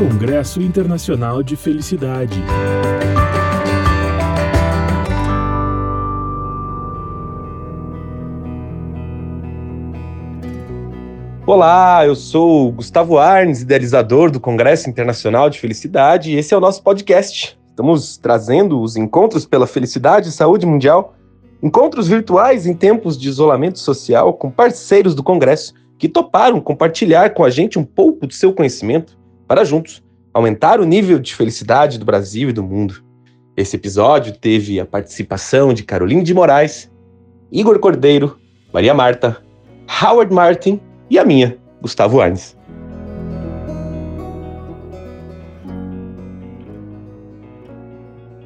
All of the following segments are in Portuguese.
Congresso Internacional de Felicidade. Olá, eu sou Gustavo Arnes, idealizador do Congresso Internacional de Felicidade, e esse é o nosso podcast. Estamos trazendo os encontros pela felicidade e saúde mundial, encontros virtuais em tempos de isolamento social com parceiros do Congresso que toparam compartilhar com a gente um pouco do seu conhecimento para juntos aumentar o nível de felicidade do Brasil e do mundo. Esse episódio teve a participação de Caroline de Moraes, Igor Cordeiro, Maria Marta, Howard Martin e a minha, Gustavo Arnes.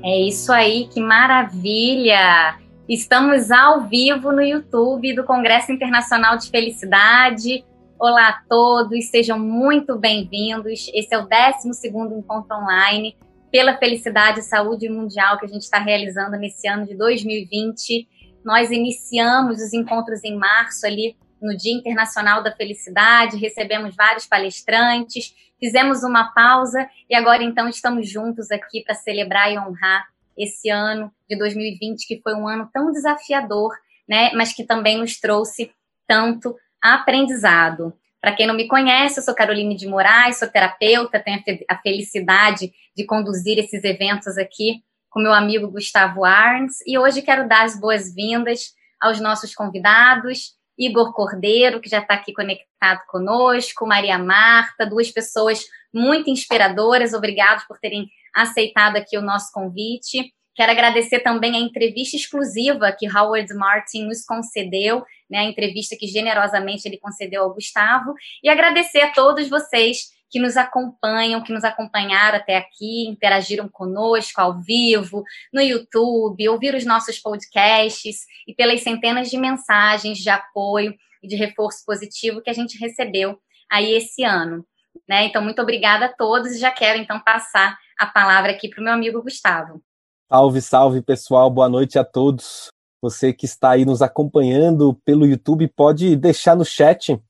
É isso aí, que maravilha! Estamos ao vivo no YouTube do Congresso Internacional de Felicidade. Olá a todos, sejam muito bem-vindos. Esse é o 12 encontro online pela felicidade e saúde mundial que a gente está realizando nesse ano de 2020. Nós iniciamos os encontros em março ali no Dia Internacional da Felicidade, recebemos vários palestrantes, fizemos uma pausa e agora então estamos juntos aqui para celebrar e honrar esse ano de 2020 que foi um ano tão desafiador, né, mas que também nos trouxe tanto aprendizado. Para quem não me conhece, eu sou Caroline de Moraes, sou terapeuta, tenho a felicidade de conduzir esses eventos aqui com meu amigo Gustavo Arns e hoje quero dar as boas-vindas aos nossos convidados Igor Cordeiro, que já está aqui conectado conosco, Maria Marta, duas pessoas muito inspiradoras. Obrigado por terem aceitado aqui o nosso convite. Quero agradecer também a entrevista exclusiva que Howard Martin nos concedeu, né, a entrevista que generosamente ele concedeu ao Gustavo, e agradecer a todos vocês que nos acompanham, que nos acompanharam até aqui, interagiram conosco ao vivo, no YouTube, ouviram os nossos podcasts e pelas centenas de mensagens de apoio e de reforço positivo que a gente recebeu aí esse ano. Né? Então, muito obrigada a todos e já quero então passar a palavra aqui para o meu amigo Gustavo. Salve, salve pessoal, boa noite a todos. Você que está aí nos acompanhando pelo YouTube pode deixar no chat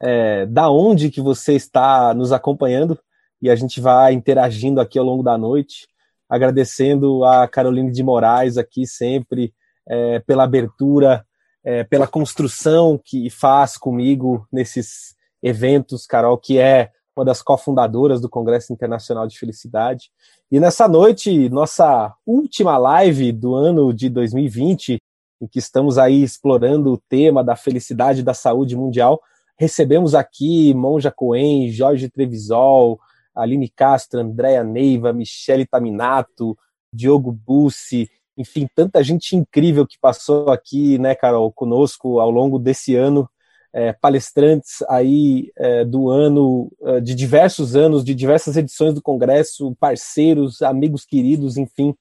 é, da onde que você está nos acompanhando e a gente vai interagindo aqui ao longo da noite, agradecendo a Caroline de Moraes aqui sempre é, pela abertura, é, pela construção que faz comigo nesses eventos, Carol, que é uma das cofundadoras do Congresso Internacional de Felicidade. E nessa noite, nossa última live do ano de 2020, em que estamos aí explorando o tema da felicidade e da saúde mundial, Recebemos aqui Monja Coen, Jorge Trevisol, Aline Castro, Andréa Neiva, Michele Taminato, Diogo Bussi, enfim, tanta gente incrível que passou aqui, né, Carol, conosco ao longo desse ano, é, palestrantes aí é, do ano, é, de diversos anos, de diversas edições do Congresso, parceiros, amigos queridos, enfim.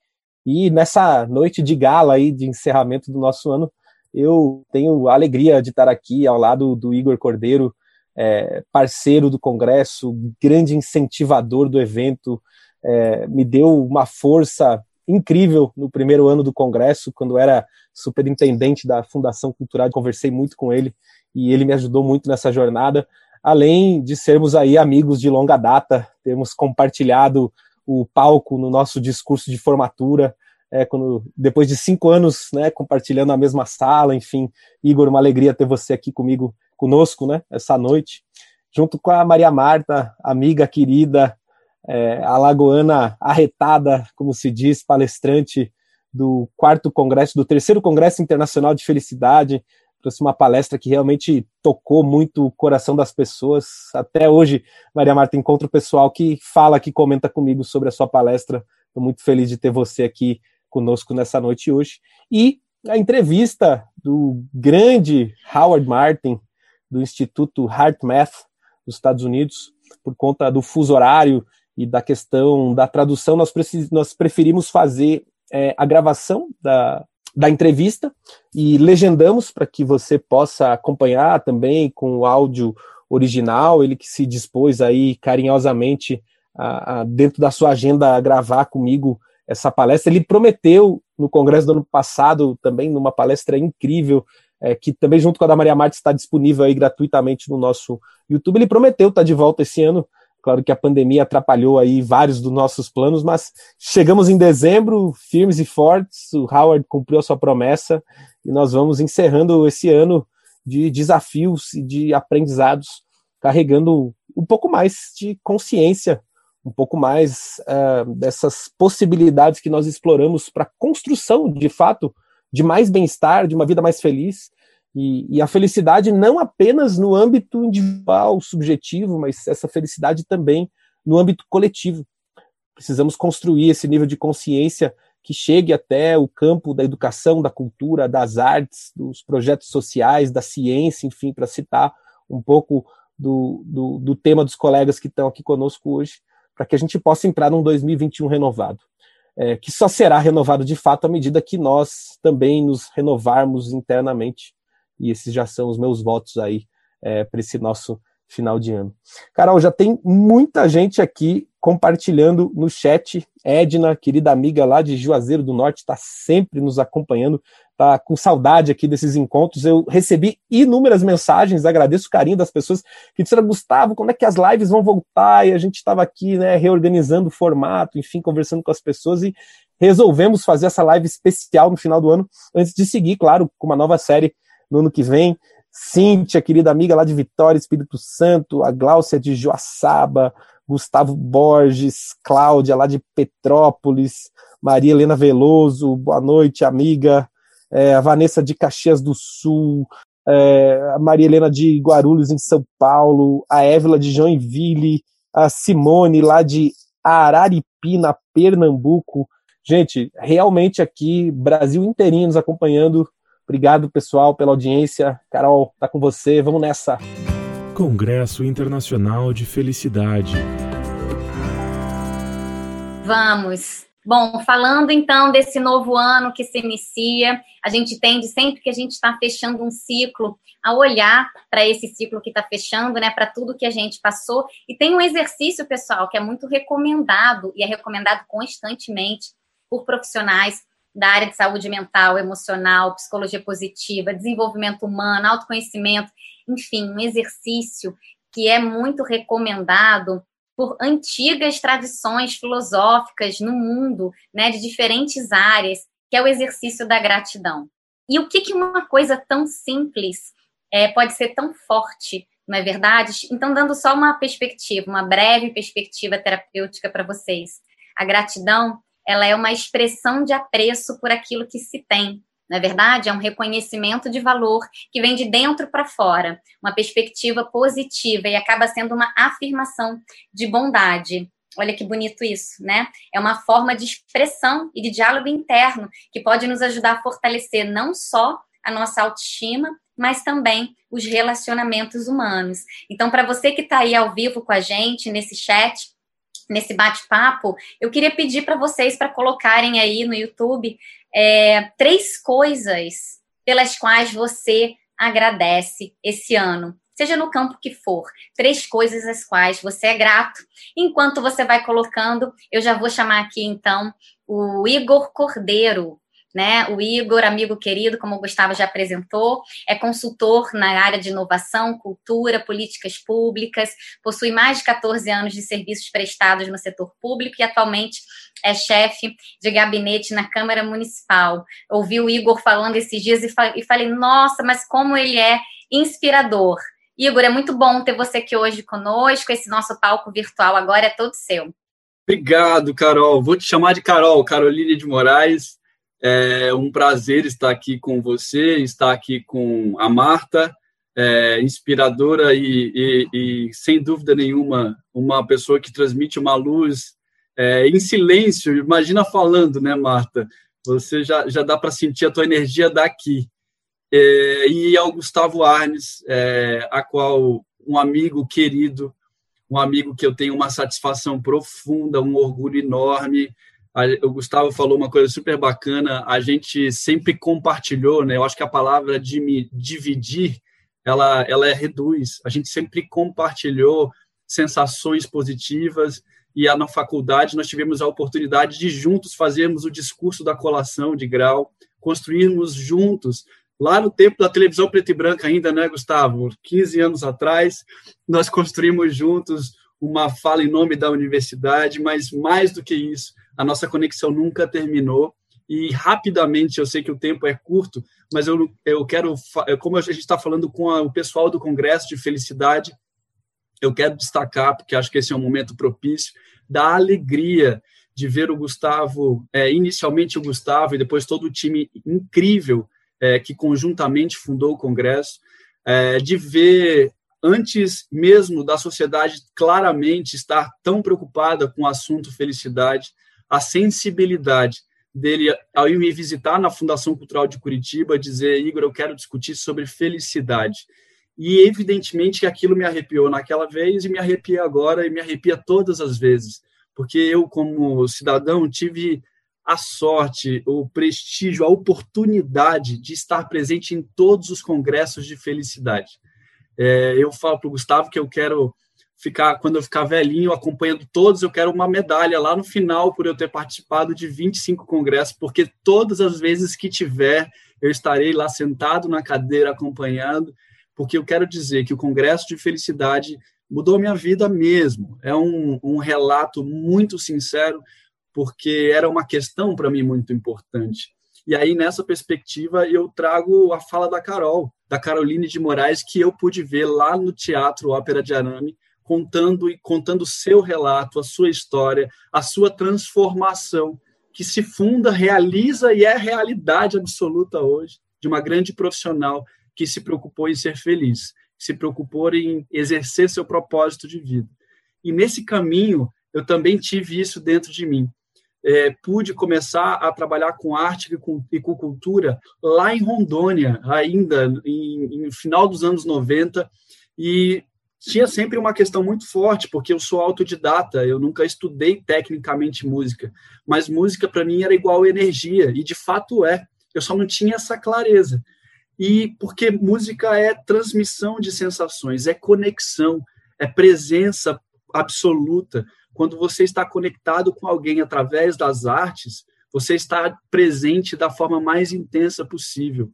E nessa noite de gala aí, de encerramento do nosso ano, eu tenho a alegria de estar aqui ao lado do Igor Cordeiro, é, parceiro do Congresso, grande incentivador do evento, é, me deu uma força incrível no primeiro ano do Congresso, quando era superintendente da Fundação Cultural, conversei muito com ele e ele me ajudou muito nessa jornada, além de sermos aí amigos de longa data, temos compartilhado o palco no nosso discurso de formatura, é, quando, depois de cinco anos, né, compartilhando a mesma sala, enfim, Igor, uma alegria ter você aqui comigo, conosco, né, essa noite, junto com a Maria Marta, amiga querida, é, alagoana arretada, como se diz, palestrante do quarto congresso, do terceiro congresso internacional de felicidade, trouxe uma palestra que realmente tocou muito o coração das pessoas. Até hoje, Maria Marta encontra o pessoal que fala, que comenta comigo sobre a sua palestra. Estou muito feliz de ter você aqui conosco nessa noite hoje. E a entrevista do grande Howard Martin, do Instituto HeartMath dos Estados Unidos, por conta do fuso horário e da questão da tradução, nós, nós preferimos fazer é, a gravação da, da entrevista e legendamos para que você possa acompanhar também com o áudio original, ele que se dispôs aí carinhosamente a, a, dentro da sua agenda a gravar comigo essa palestra. Ele prometeu no congresso do ano passado também, numa palestra incrível, é, que também junto com a da Maria Marta está disponível aí gratuitamente no nosso YouTube. Ele prometeu estar de volta esse ano Claro que a pandemia atrapalhou aí vários dos nossos planos, mas chegamos em dezembro, firmes e fortes. O Howard cumpriu a sua promessa e nós vamos encerrando esse ano de desafios e de aprendizados, carregando um pouco mais de consciência, um pouco mais uh, dessas possibilidades que nós exploramos para construção, de fato, de mais bem-estar, de uma vida mais feliz. E, e, a felicidade não apenas no âmbito individual, subjetivo, mas essa felicidade também no âmbito coletivo. Precisamos construir esse nível de consciência que chegue até o campo da educação, da cultura, das artes, dos projetos sociais, da ciência, enfim, para citar um pouco do, do, do tema dos colegas que estão aqui conosco hoje, para que a gente possa entrar num 2021 renovado é, que só será renovado de fato à medida que nós também nos renovarmos internamente. E esses já são os meus votos aí é, para esse nosso final de ano. Carol, já tem muita gente aqui compartilhando no chat. Edna, querida amiga lá de Juazeiro do Norte, está sempre nos acompanhando, está com saudade aqui desses encontros. Eu recebi inúmeras mensagens, agradeço o carinho das pessoas que disseram, Gustavo, quando é que as lives vão voltar? E a gente estava aqui, né, reorganizando o formato, enfim, conversando com as pessoas e resolvemos fazer essa live especial no final do ano, antes de seguir, claro, com uma nova série no ano que vem. Cíntia, querida amiga lá de Vitória, Espírito Santo, a Gláucia de Joaçaba, Gustavo Borges, Cláudia lá de Petrópolis, Maria Helena Veloso, boa noite, amiga, é, a Vanessa de Caxias do Sul, é, a Maria Helena de Guarulhos, em São Paulo, a Évila de Joinville, a Simone lá de Araripina, Pernambuco. Gente, realmente aqui, Brasil inteirinho nos acompanhando. Obrigado, pessoal, pela audiência. Carol, tá com você. Vamos nessa. Congresso Internacional de Felicidade. Vamos. Bom, falando então desse novo ano que se inicia, a gente tende sempre que a gente está fechando um ciclo a olhar para esse ciclo que está fechando, né, para tudo que a gente passou. E tem um exercício, pessoal, que é muito recomendado e é recomendado constantemente por profissionais da área de saúde mental, emocional, psicologia positiva, desenvolvimento humano, autoconhecimento, enfim, um exercício que é muito recomendado por antigas tradições filosóficas no mundo, né, de diferentes áreas, que é o exercício da gratidão. E o que, que uma coisa tão simples é, pode ser tão forte, não é verdade? Então, dando só uma perspectiva, uma breve perspectiva terapêutica para vocês. A gratidão ela é uma expressão de apreço por aquilo que se tem. Na é verdade, é um reconhecimento de valor que vem de dentro para fora, uma perspectiva positiva e acaba sendo uma afirmação de bondade. Olha que bonito isso, né? É uma forma de expressão e de diálogo interno que pode nos ajudar a fortalecer não só a nossa autoestima, mas também os relacionamentos humanos. Então, para você que está aí ao vivo com a gente nesse chat, nesse bate-papo, eu queria pedir para vocês para colocarem aí no YouTube é, três coisas pelas quais você agradece esse ano. Seja no campo que for, três coisas às quais você é grato. Enquanto você vai colocando, eu já vou chamar aqui então o Igor Cordeiro, né? O Igor, amigo querido, como o Gustavo já apresentou, é consultor na área de inovação, cultura, políticas públicas, possui mais de 14 anos de serviços prestados no setor público e atualmente é chefe de gabinete na Câmara Municipal. Ouvi o Igor falando esses dias e falei, nossa, mas como ele é inspirador. Igor, é muito bom ter você aqui hoje conosco. Esse nosso palco virtual agora é todo seu. Obrigado, Carol. Vou te chamar de Carol, Caroline de Moraes. É um prazer estar aqui com você, estar aqui com a Marta, é, inspiradora e, e, e, sem dúvida nenhuma, uma pessoa que transmite uma luz é, em silêncio. Imagina falando, né, Marta? Você já, já dá para sentir a tua energia daqui. É, e ao Gustavo Arnes, é, a qual um amigo querido, um amigo que eu tenho uma satisfação profunda, um orgulho enorme, o Gustavo falou uma coisa super bacana, a gente sempre compartilhou, né? Eu acho que a palavra de me dividir, ela, ela é reduz. A gente sempre compartilhou sensações positivas e na faculdade nós tivemos a oportunidade de juntos fazermos o discurso da colação de grau, construirmos juntos lá no tempo da televisão preto e branca ainda, né, Gustavo? 15 anos atrás, nós construímos juntos uma fala em nome da universidade, mas mais do que isso, a nossa conexão nunca terminou. E rapidamente, eu sei que o tempo é curto, mas eu, eu quero, como a gente está falando com a, o pessoal do Congresso de Felicidade, eu quero destacar, porque acho que esse é um momento propício, da alegria de ver o Gustavo, é, inicialmente o Gustavo e depois todo o time incrível é, que conjuntamente fundou o Congresso, é, de ver antes mesmo da sociedade claramente estar tão preocupada com o assunto felicidade, a sensibilidade dele ao ir me visitar na Fundação Cultural de Curitiba, dizer, Igor, eu quero discutir sobre felicidade. E evidentemente que aquilo me arrepiou naquela vez e me arrepia agora e me arrepia todas as vezes, porque eu como cidadão tive a sorte, o prestígio, a oportunidade de estar presente em todos os congressos de felicidade. É, eu falo para o Gustavo que eu quero ficar, quando eu ficar velhinho, acompanhando todos, eu quero uma medalha lá no final por eu ter participado de 25 congressos, porque todas as vezes que tiver, eu estarei lá sentado na cadeira acompanhando, porque eu quero dizer que o Congresso de Felicidade mudou minha vida mesmo. É um, um relato muito sincero porque era uma questão para mim muito importante. E aí, nessa perspectiva, eu trago a fala da Carol, da Caroline de Moraes, que eu pude ver lá no Teatro Ópera de Arame, contando e contando seu relato, a sua história, a sua transformação, que se funda, realiza e é realidade absoluta hoje de uma grande profissional que se preocupou em ser feliz, se preocupou em exercer seu propósito de vida. E nesse caminho, eu também tive isso dentro de mim é, pude começar a trabalhar com arte e com, e com cultura lá em Rondônia, ainda em final dos anos 90, e tinha sempre uma questão muito forte, porque eu sou autodidata, eu nunca estudei tecnicamente música, mas música para mim era igual energia, e de fato é, eu só não tinha essa clareza. E porque música é transmissão de sensações, é conexão, é presença absoluta quando você está conectado com alguém através das artes, você está presente da forma mais intensa possível.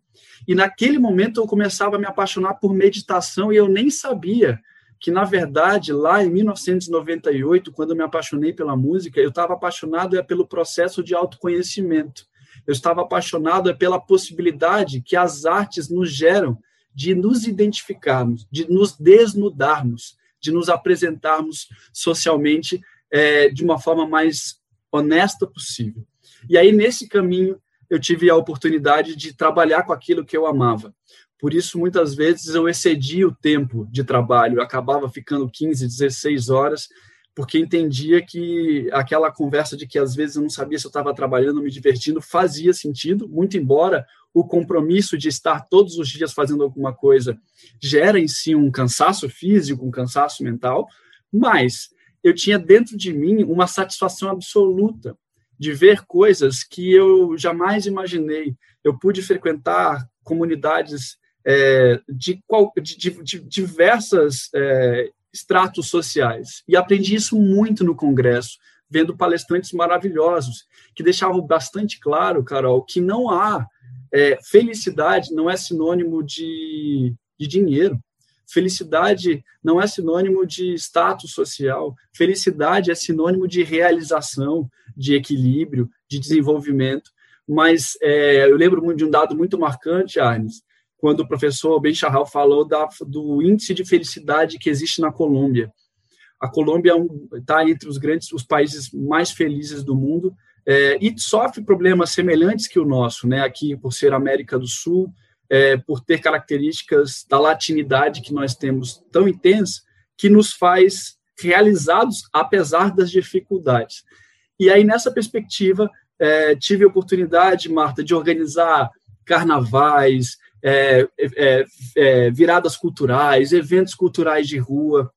E naquele momento eu começava a me apaixonar por meditação e eu nem sabia que, na verdade, lá em 1998, quando eu me apaixonei pela música, eu estava apaixonado é pelo processo de autoconhecimento. Eu estava apaixonado é pela possibilidade que as artes nos geram de nos identificarmos, de nos desnudarmos, de nos apresentarmos socialmente é, de uma forma mais honesta possível. E aí, nesse caminho, eu tive a oportunidade de trabalhar com aquilo que eu amava. Por isso, muitas vezes, eu excedia o tempo de trabalho, eu acabava ficando 15, 16 horas, porque entendia que aquela conversa de que às vezes eu não sabia se eu estava trabalhando, me divertindo, fazia sentido, muito embora o compromisso de estar todos os dias fazendo alguma coisa gera em si um cansaço físico, um cansaço mental, mas eu tinha dentro de mim uma satisfação absoluta de ver coisas que eu jamais imaginei. Eu pude frequentar comunidades é, de, qual, de, de, de diversas é, estratos sociais e aprendi isso muito no congresso, vendo palestrantes maravilhosos que deixavam bastante claro, Carol, que não há é, felicidade não é sinônimo de, de dinheiro. Felicidade não é sinônimo de status social. Felicidade é sinônimo de realização, de equilíbrio, de desenvolvimento. Mas é, eu lembro de um dado muito marcante, Arnes, quando o professor Ben Charral falou da, do índice de felicidade que existe na Colômbia. A Colômbia está é entre os grandes, os países mais felizes do mundo é, e sofre problemas semelhantes que o nosso, né? Aqui por ser América do Sul, é, por ter características da latinidade que nós temos tão intensa, que nos faz realizados apesar das dificuldades. E aí, nessa perspectiva, é, tive a oportunidade, Marta, de organizar carnavais, é, é, é, viradas culturais, eventos culturais de rua.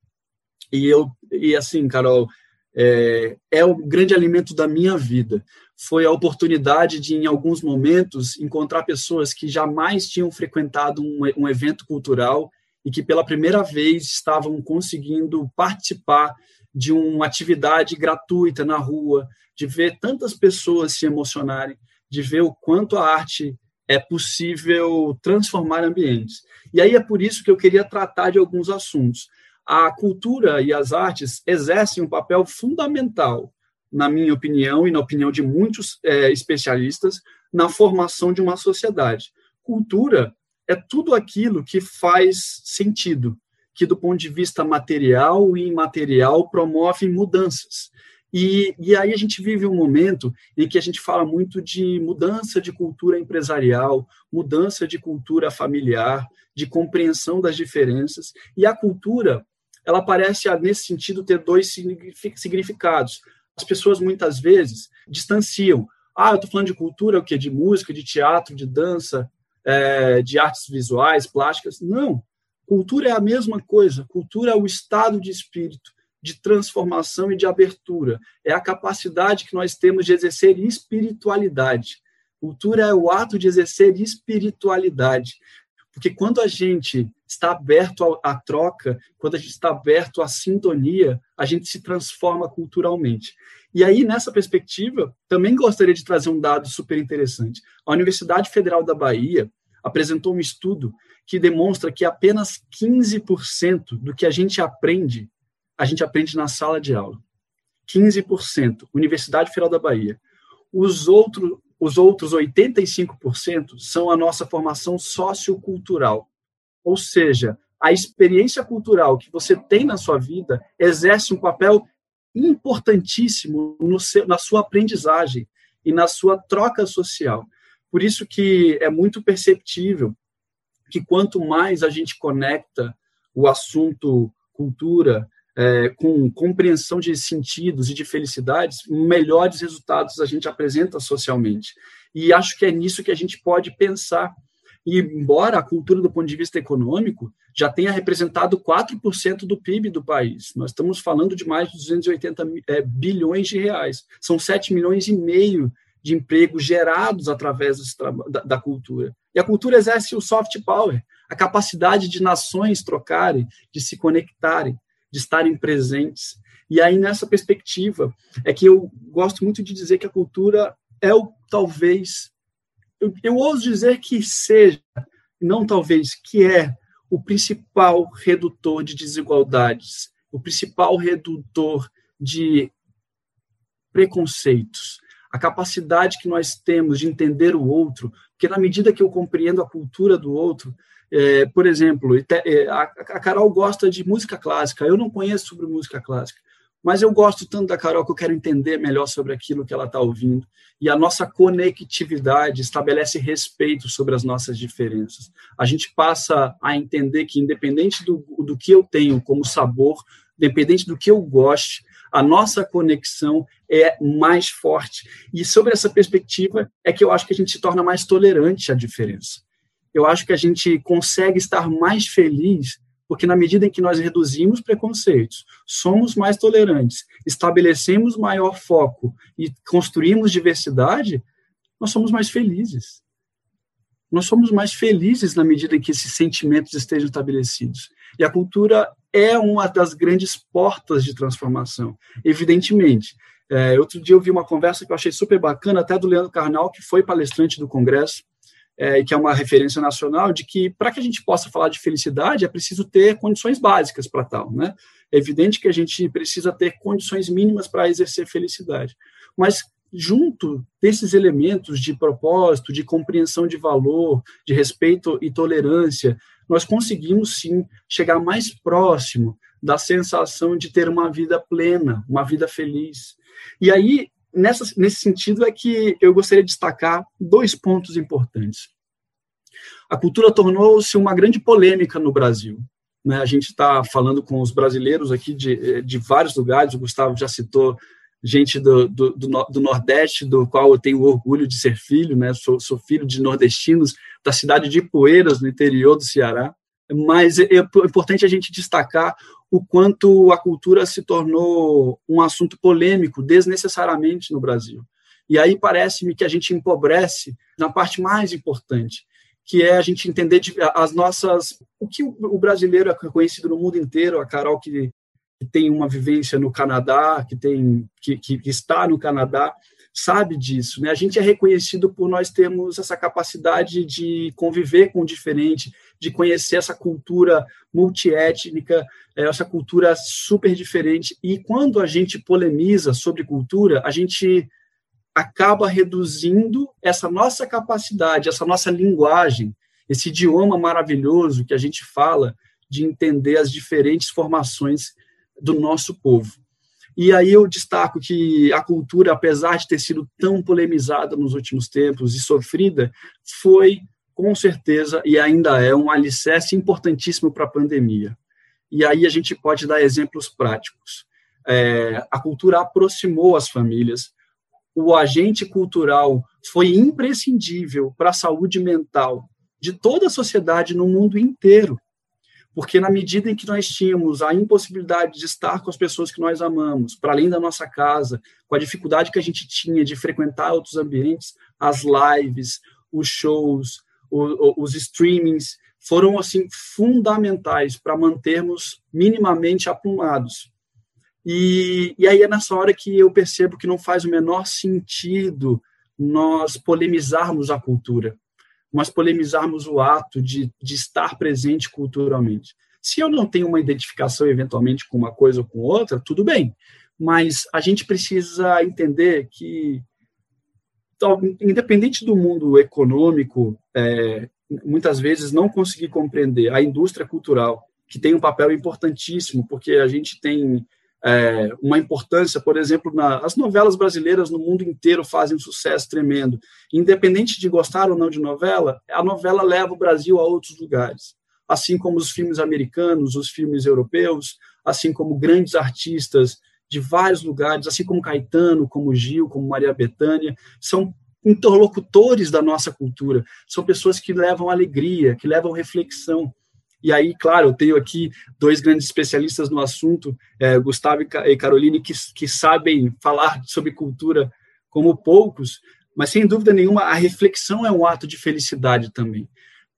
E eu, e assim, Carol, é, é o grande alimento da minha vida foi a oportunidade de, em alguns momentos, encontrar pessoas que jamais tinham frequentado um, um evento cultural e que, pela primeira vez, estavam conseguindo participar de uma atividade gratuita na rua, de ver tantas pessoas se emocionarem, de ver o quanto a arte é possível transformar ambientes. E aí é por isso que eu queria tratar de alguns assuntos. a cultura e as artes exercem um papel fundamental, na minha opinião e na opinião de muitos é, especialistas, na formação de uma sociedade. Cultura é tudo aquilo que faz sentido, que do ponto de vista material e imaterial promove mudanças. E, e aí a gente vive um momento em que a gente fala muito de mudança de cultura empresarial, mudança de cultura familiar, de compreensão das diferenças, e a cultura, ela parece, nesse sentido, ter dois significados. As pessoas, muitas vezes, distanciam. Ah, eu estou falando de cultura, o quê? De música, de teatro, de dança, é, de artes visuais, plásticas. Não. Cultura é a mesma coisa. Cultura é o estado de espírito de transformação e de abertura. É a capacidade que nós temos de exercer espiritualidade. Cultura é o ato de exercer espiritualidade. Porque quando a gente está aberto à, troca, quando a gente está aberto à sintonia, a gente se transforma culturalmente. E aí, nessa perspectiva, também gostaria de trazer um dado super interessante. A Universidade Federal da Bahia apresentou um estudo que demonstra que apenas 15% do que a gente aprende a gente aprende na sala de aula. 15%, Universidade Federal da Bahia. Os, outro, os outros 85% são a nossa formação sociocultural. Ou seja, a experiência cultural que você tem na sua vida exerce um papel importantíssimo seu, na sua aprendizagem e na sua troca social. Por isso que é muito perceptível que quanto mais a gente conecta o assunto cultura, é, com compreensão de sentidos e de felicidades, melhores resultados a gente apresenta socialmente. E acho que é nisso que a gente pode pensar. E, embora a cultura, do ponto de vista econômico, já tenha representado 4% do PIB do país, nós estamos falando de mais de 280 é, bilhões de reais. São 7 milhões e meio de empregos gerados através da, da cultura. E a cultura exerce o soft power, a capacidade de nações trocarem, de se conectarem de estarem presentes. E aí, nessa perspectiva, é que eu gosto muito de dizer que a cultura é o talvez, eu, eu ouso dizer que seja, não talvez, que é o principal redutor de desigualdades, o principal redutor de preconceitos, a capacidade que nós temos de entender o outro, porque na medida que eu compreendo a cultura do outro, é, por exemplo, é, a, Carol gosta de música clássica. Eu não conheço sobre música clássica, mas eu gosto tanto da Carol que eu quero entender melhor sobre aquilo que ela está ouvindo. E a nossa conectividade estabelece respeito sobre as nossas diferenças. A gente passa a entender que, independente do, do que eu tenho como sabor, independente do que eu goste, a nossa conexão é mais forte. E sobre essa perspectiva é que eu acho que a gente se torna mais tolerante à diferença eu acho que a gente consegue estar mais feliz porque na medida em que nós reduzimos preconceitos, somos mais tolerantes, estabelecemos maior foco e construímos diversidade, nós somos mais felizes. Nós somos mais felizes na medida em que esses sentimentos estejam estabelecidos. E a cultura é uma das grandes portas de transformação, evidentemente. É, outro dia eu vi uma conversa que eu achei super bacana, até do Leandro Carnal, que foi palestrante do Congresso, é, que é uma referência nacional, de que para que a gente possa falar de felicidade é preciso ter condições básicas para tal. Né? É evidente que a gente precisa ter condições mínimas para exercer felicidade. Mas junto desses elementos de propósito, de compreensão de valor, de respeito e tolerância, nós conseguimos sim chegar mais próximo da sensação de ter uma vida plena, uma vida feliz. E aí nessa, nesse sentido é que eu gostaria de destacar dois pontos importantes. A cultura tornou-se uma grande polêmica no Brasil. Né? A gente está falando com os brasileiros aqui de, de vários lugares, o Gustavo já citou gente do, do, do, Nordeste, do qual eu tenho orgulho de ser filho, né? sou, sou filho de nordestinos da cidade de Poeiras, no interior do Ceará mas é, é importante a gente destacar o quanto a cultura se tornou um assunto polêmico desnecessariamente no Brasil. E aí parece-me que a gente empobrece na parte mais importante, que é a gente entender as nossas o que o brasileiro é conhecido no mundo inteiro, a Carol que, tem uma vivência no Canadá, que tem que, que está no Canadá, sabe disso. Né? A gente é reconhecido por nós termos essa capacidade de conviver com o diferente, de conhecer essa cultura multiétnica, é, essa cultura super diferente. E quando a gente polemiza sobre cultura, a gente acaba reduzindo essa nossa capacidade, essa nossa linguagem, esse idioma maravilhoso que a gente fala de entender as diferentes formações do nosso povo. E aí eu destaco que a cultura, apesar de ter sido tão polemizada nos últimos tempos e sofrida, foi com certeza e ainda é um alicerce importantíssimo para a pandemia. E aí a gente pode dar exemplos práticos. É, a cultura aproximou as famílias, o agente cultural foi imprescindível para a saúde mental de toda a sociedade no mundo inteiro. Porque na medida em que nós tínhamos a impossibilidade de estar com as pessoas que nós amamos, para além da nossa casa, com a dificuldade que a gente tinha de frequentar outros ambientes, as lives, os shows, os streamings foram assim fundamentais para mantermos minimamente aprumados. E, e aí é nessa hora que eu percebo que não faz o menor sentido nós polemizarmos a cultura, mas polemizarmos o ato de, de estar presente culturalmente. Se eu não tenho uma identificação eventualmente com uma coisa ou com outra, tudo bem, mas a gente precisa entender que, independente do mundo econômico, é, muitas vezes não conseguir compreender a indústria cultural, que tem um papel importantíssimo, porque a gente tem é, uma importância, por exemplo, na, as novelas brasileiras no mundo inteiro fazem um sucesso tremendo. Independente de gostar ou não de novela, a novela leva o Brasil a outros lugares. Assim como os filmes americanos, os filmes europeus, assim como grandes artistas de vários lugares, assim como Caetano, como Gil, como Maria Bethânia, são interlocutores da nossa cultura, são pessoas que levam alegria, que levam reflexão. E aí, claro, eu tenho aqui dois grandes especialistas no assunto, é, Gustavo e Caroline, que, que sabem falar sobre cultura como poucos, mas sem dúvida nenhuma a reflexão é um ato de felicidade também.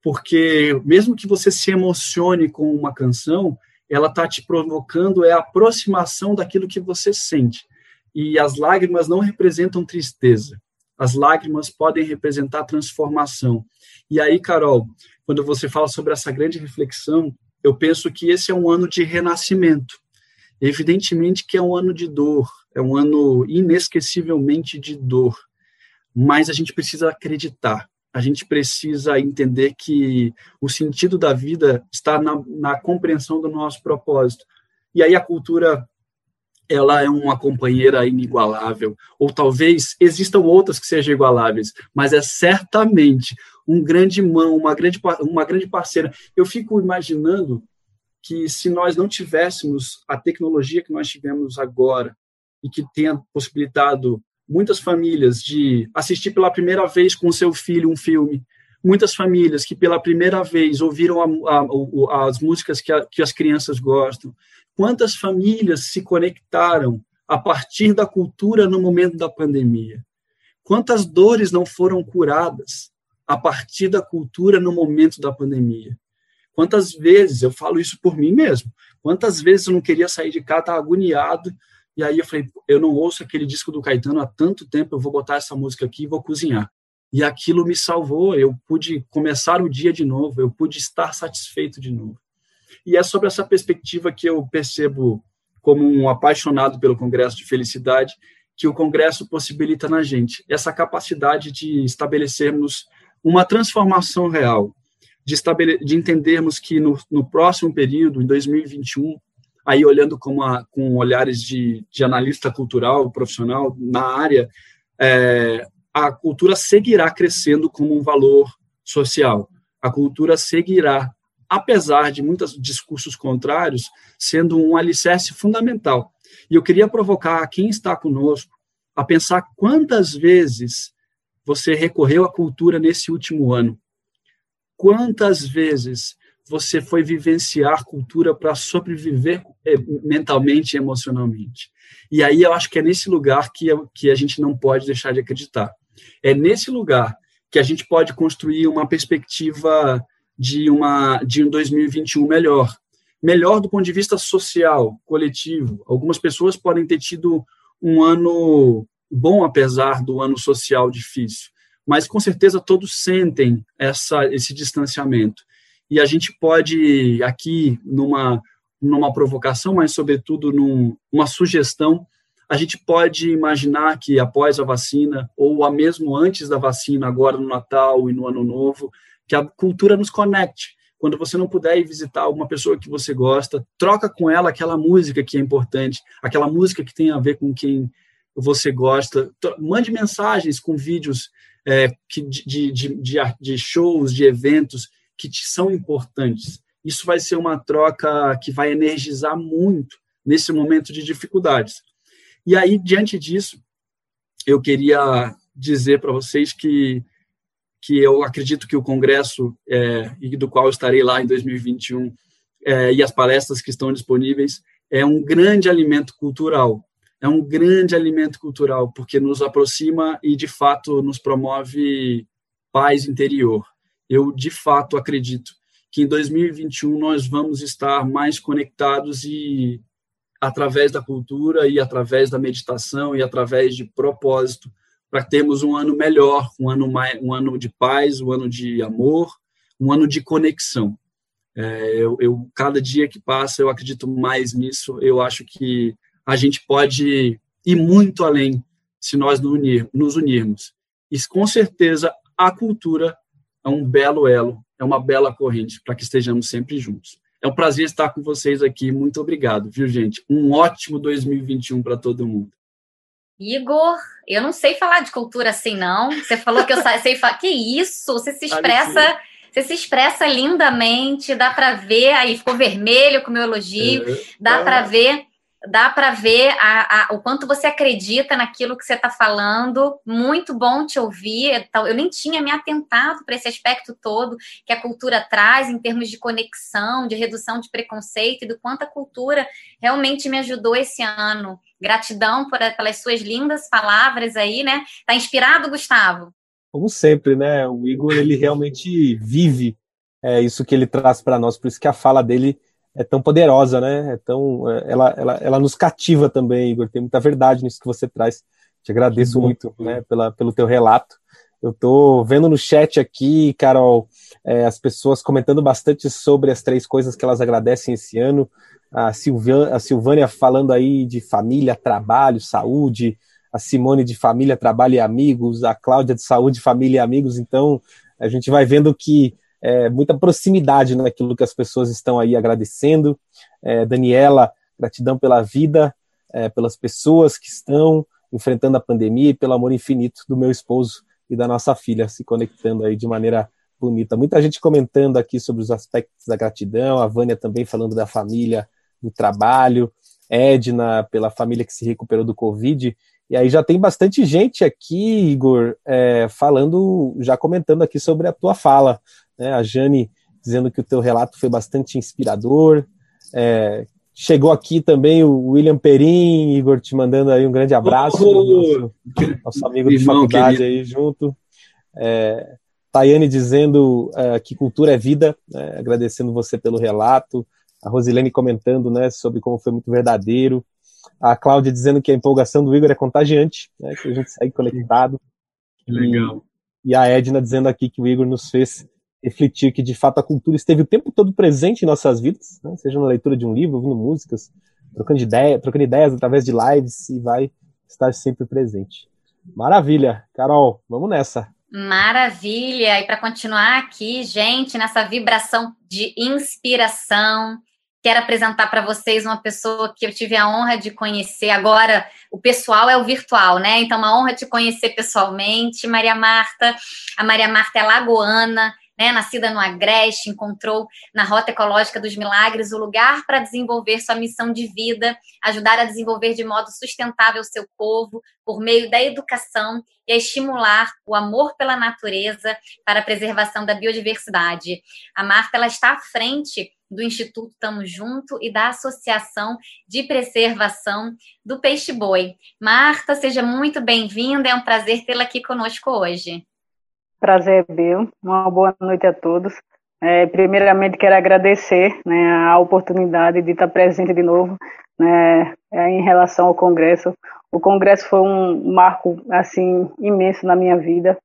Porque mesmo que você se emocione com uma canção, ela está te provocando é a aproximação daquilo que você sente. E as lágrimas não representam tristeza. As lágrimas podem representar transformação. E aí, Carol, quando você fala sobre essa grande reflexão, eu penso que esse é um ano de renascimento. Evidentemente que é um ano de dor, é um ano inesquecivelmente de dor, mas a gente precisa acreditar, a gente precisa entender que o sentido da vida está na, na compreensão do nosso propósito. E aí a cultura ela é uma companheira inigualável, ou talvez existam outras que sejam igualáveis, mas é certamente um grande mão, uma grande, uma grande parceira. Eu fico imaginando que se nós não tivéssemos a tecnologia que nós tivemos agora e que tenha possibilitado muitas famílias de assistir pela primeira vez com seu filho um filme, muitas famílias que pela primeira vez ouviram a, a, as músicas que, a, que as crianças gostam, quantas famílias se conectaram a partir da cultura no momento da pandemia, quantas dores não foram curadas a partir da cultura no momento da pandemia. Quantas vezes, eu falo isso por mim mesmo, quantas vezes eu não queria sair de casa, agoniado, e aí eu falei, eu não ouço aquele disco do Caetano há tanto tempo, eu vou botar essa música aqui e vou cozinhar. E aquilo me salvou, eu pude começar o dia de novo, eu pude estar satisfeito de novo. E é sobre essa perspectiva que eu percebo como um apaixonado pelo Congresso de Felicidade, que o Congresso possibilita na gente, essa capacidade de estabelecermos uma transformação real, de, de entendermos que no, no, próximo período, em 2021, aí olhando com, com olhares de, de analista cultural, profissional na área, é, a cultura seguirá crescendo como um valor social. A cultura seguirá, apesar de muitos discursos contrários, sendo um alicerce fundamental. E eu queria provocar quem está conosco a pensar quantas vezes você recorreu à cultura nesse último ano? Quantas vezes você foi vivenciar cultura para sobreviver eh, mentalmente e emocionalmente? E aí eu acho que é nesse lugar que, que a gente não pode deixar de acreditar. É nesse lugar que a gente pode construir uma perspectiva de, uma, de um 2021 melhor. Melhor do ponto de vista social, coletivo. Algumas pessoas podem ter tido um ano bom apesar do ano social difícil, mas com certeza todos sentem essa, esse distanciamento. E a gente pode, aqui, numa, numa provocação, mas, sobretudo, numa num, sugestão, a gente pode imaginar que após a vacina, ou a mesmo antes da vacina, agora no Natal e no Ano Novo, que a cultura nos conecte. Quando você não puder ir visitar uma pessoa que você gosta, troca com ela aquela música que é importante, aquela música que tem a ver com quem você gosta. Mande mensagens com vídeos é, de, de, de, de shows, de eventos que te são importantes. Isso vai ser uma troca que vai energizar muito nesse momento de dificuldades. E aí, diante disso, eu queria dizer para vocês que, que eu acredito que o Congresso, é, e do qual estarei lá em 2021, é, e as palestras que estão disponíveis, é um grande alimento cultural. É um grande alimento cultural, porque nos aproxima e, de fato, nos promove paz interior. Eu, de fato, acredito que em 2021 nós vamos estar mais conectados e através da cultura e através da meditação e através de propósito para termos um ano melhor, um ano mais, um ano de paz, um ano de amor, um ano de conexão. É, eu, eu, cada dia que passa eu acredito mais nisso. Eu acho que a gente pode ir muito além se nós nos, unir, nos unirmos. E com certeza a cultura é um belo elo, é uma bela corrente para que estejamos sempre juntos. É um prazer estar com vocês aqui. Muito obrigado, viu, gente? Um ótimo 2021 para todo mundo. Igor, eu não sei falar de cultura assim, não. Você falou que eu sei falar. Que isso? Você se expressa. Você se expressa lindamente, dá para ver, aí ficou vermelho com o meu elogio, é, dá é. para ver dá para ver a, a, o quanto você acredita naquilo que você está falando. Muito bom te ouvir. Então, eu nem tinha me atentado para esse aspecto todo que a cultura traz em termos de conexão, de redução de preconceito e do quanto a cultura realmente me ajudou esse ano. Gratidão por, pelas suas lindas palavras aí, né? Tá inspirado, Gustavo? Como sempre, né? O Igor ele realmente vive é, isso que ele traz para nós, por isso que a fala dele é tão poderosa, né? É tão, é, ela, ela, ela nos cativa também, Igor. Tem muita verdade nisso que você traz. Te agradeço muito, né, pela, pelo teu relato. Eu tô vendo no chat aqui, Carol, é, as pessoas comentando bastante sobre as três coisas que elas agradecem esse ano. A, Silvia, a Silvânia falando aí de família, trabalho, saúde. A Simone de família, trabalho e amigos. A Cláudia de saúde, família e amigos. Então, a gente vai vendo que é, muita proximidade naquilo que as pessoas estão aí agradecendo. É, Daniela, gratidão pela vida, é, pelas pessoas que estão enfrentando a pandemia e pelo amor infinito do meu esposo e da nossa filha se conectando aí de maneira bonita. Muita gente comentando aqui sobre os aspectos da gratidão, a Vânia também falando da família, do trabalho, Edna pela família que se recuperou do Covid. E aí já tem bastante gente aqui, Igor, é, falando, já comentando aqui sobre a tua fala né? A Jane dizendo que o teu relato foi bastante inspirador. É, chegou aqui também o William Perim, Igor, te mandando aí um grande abraço, oh, nosso, nosso, amigo de faculdade querido. aí junto. É, Tayane dizendo é, que cultura é vida, né, agradecendo você pelo relato. A Rosilene comentando né, sobre como foi muito verdadeiro. A Cláudia dizendo que a empolgação do Igor é contagiante, né, que a gente segue conectado. Legal. E, e a Edna dizendo aqui que o Igor nos fez refletir que de fato a cultura esteve o tempo todo presente em nossas vidas, né? seja na leitura de um livro, ouvindo músicas, trocando, ideia, trocando ideias através de lives e vai estar sempre presente. Maravilha, Carol, vamos nessa. Maravilha! E para continuar aqui, gente, nessa vibração de inspiração, quero apresentar para vocês uma pessoa que eu tive a honra de conhecer. Agora, o pessoal é o virtual, né? Então, uma honra te conhecer pessoalmente, Maria Marta. A Maria Marta é lagoana, né, nascida no Agreste, encontrou na Rota Ecológica dos Milagres o lugar para desenvolver sua missão de vida, ajudar a desenvolver de modo sustentável seu povo por meio da educação e a estimular o amor pela natureza para a preservação da biodiversidade. A Marta ela está à frente do Instituto Tamo Junto e da Associação de Preservação do Peixe Boi. Marta, seja muito bem-vinda, é um prazer tê-la aqui conosco hoje. Prazer meu. Uma boa noite a todos. É, primeiramente, quero agradecer né, a oportunidade de estar presente de novo né, é, em relação ao Congresso. O Congresso foi um marco assim imenso na minha vida.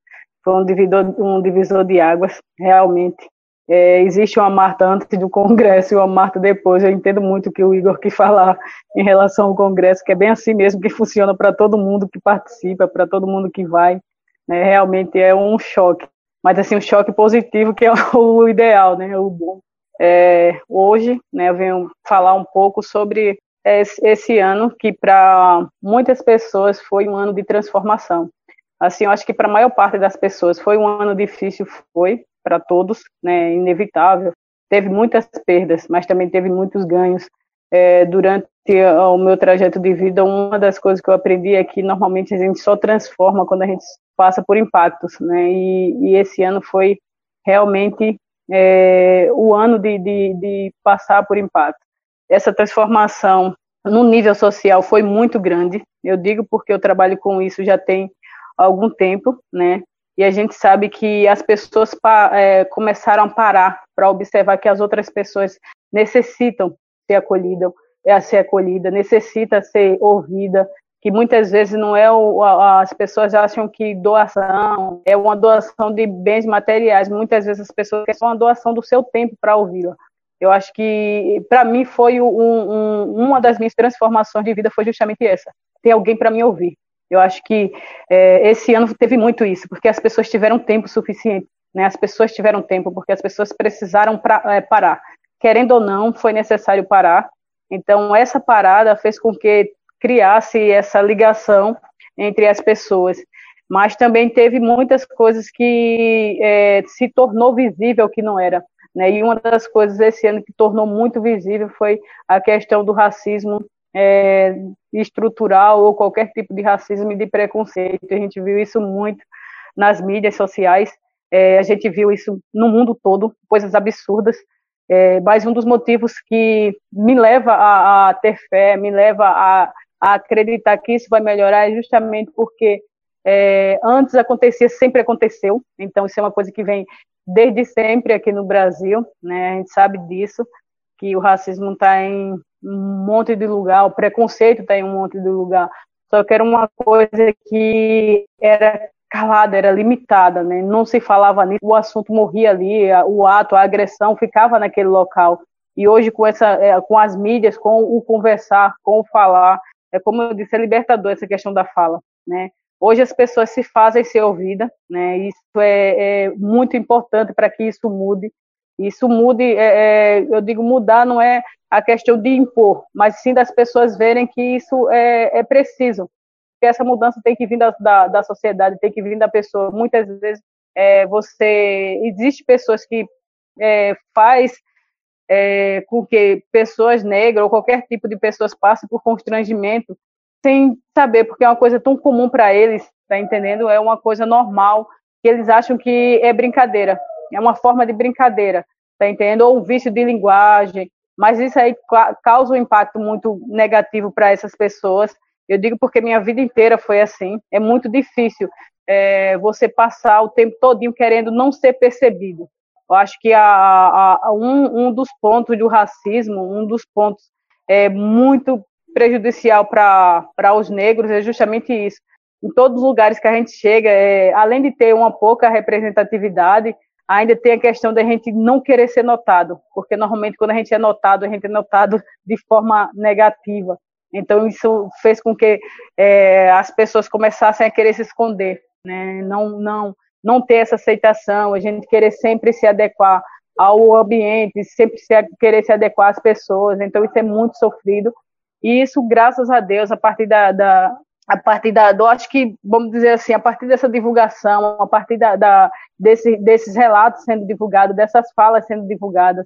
Foi um divisor, um divisor de águas, realmente. é, existe uma Marta antes do Congresso e uma Marta depois. Eu entendo muito o que o Igor quis falar em relação ao Congresso, que é bem assim mesmo, que funciona para todo mundo que participa, para todo mundo que vai. Né? Realmente é um choque, mas assim um choque positivo que é o ideal, né? O bom. É, hoje, né, eu venho falar um pouco sobre esse ano que para muitas pessoas foi um ano de transformação. Assim, eu acho que para a maior parte das pessoas foi um ano difícil, foi, para todos, né, inevitável. Teve muitas perdas, mas também teve muitos ganhos. É, durante o meu trajeto de vida, uma das coisas que eu aprendi é que normalmente a gente só transforma quando a gente passa por impactos, né? E, e esse ano foi realmente é, o ano de, de, de passar por impacto. Essa transformação no nível social foi muito grande. Eu digo porque eu trabalho com isso já tem algum tempo, né? e a gente sabe que as pessoas é, começaram a parar para observar que as outras pessoas necessitam ser acolhidas, é, ser acolhida, necessita ser ouvida, que muitas vezes não é o, as pessoas acham que doação é uma doação de bens materiais, muitas vezes as pessoas querem uma doação do seu tempo para ouvi-la. Eu acho que para mim foi um, um, uma das minhas transformações de vida foi justamente essa, ter alguém para me ouvir. Eu acho que é, esse ano teve muito isso, porque as pessoas tiveram tempo suficiente, né? As pessoas tiveram tempo porque as pessoas precisaram pra, é, parar. Querendo ou não, foi necessário parar. Então, essa parada fez com que criasse essa ligação entre as pessoas. Mas também teve muitas coisas que é, se tornou visível que não era. Né? E uma das coisas esse ano que tornou muito visível foi a questão do racismo é, estrutural ou qualquer tipo de racismo e de preconceito. A gente viu isso muito nas mídias sociais, é, a gente viu isso no mundo todo, coisas absurdas. É, mas um dos motivos que me leva a, a ter fé, me leva a, a, acreditar que isso vai melhorar é justamente porque é, antes acontecia, sempre aconteceu. Então, isso é uma coisa que vem desde sempre aqui no Brasil, né? A gente sabe disso, que o racismo está em um monte de lugar, o preconceito está em um monte de lugar. Só que era uma coisa que era calada, era limitada, né? Não se falava nisso, o assunto morria ali, o ato, a agressão ficava naquele local. E hoje com essa, é, com as mídias, com o conversar, com o falar, é como eu disse, é libertador essa questão da fala, né? Hoje as pessoas se fazem ser ouvidas, né? Isso é, é muito importante para que isso mude. Isso mude, é, é, eu digo mudar não é a questão de impor, mas sim das pessoas verem que isso é, é preciso, essa mudança tem que vir da, da, da, sociedade, tem que vir da pessoa. Muitas vezes é, você existe pessoas que é, faz é, com que pessoas negras ou qualquer tipo de pessoas passem por constrangimento sem saber, porque é uma coisa tão comum para eles, tá entendendo? É uma coisa normal que eles acham que é brincadeira é uma forma de brincadeira, tá entendendo? Ou um vício de linguagem, mas isso aí causa um impacto muito negativo para essas pessoas. Eu digo porque minha vida inteira foi assim. É muito difícil é, você passar o tempo todinho querendo não ser percebido. Eu acho que a, a, um, um dos pontos do racismo, um dos pontos é, muito prejudicial para os negros é justamente isso. Em todos os lugares que a gente chega, é, além de ter uma pouca representatividade, ainda tem a questão da gente não querer ser notado, porque normalmente quando a gente é notado, a gente é notado de forma negativa. Então isso fez com que é, as pessoas começassem a querer se esconder, né? não, não, não ter essa aceitação, a gente querer sempre se adequar ao ambiente, sempre se, querer se adequar às pessoas. Então isso é muito sofrido. E isso, graças a Deus, a partir da, da a partir da, eu acho que, vamos dizer assim, a partir dessa divulgação, a partir da, da desse, desses relatos sendo divulgados, dessas falas sendo divulgadas,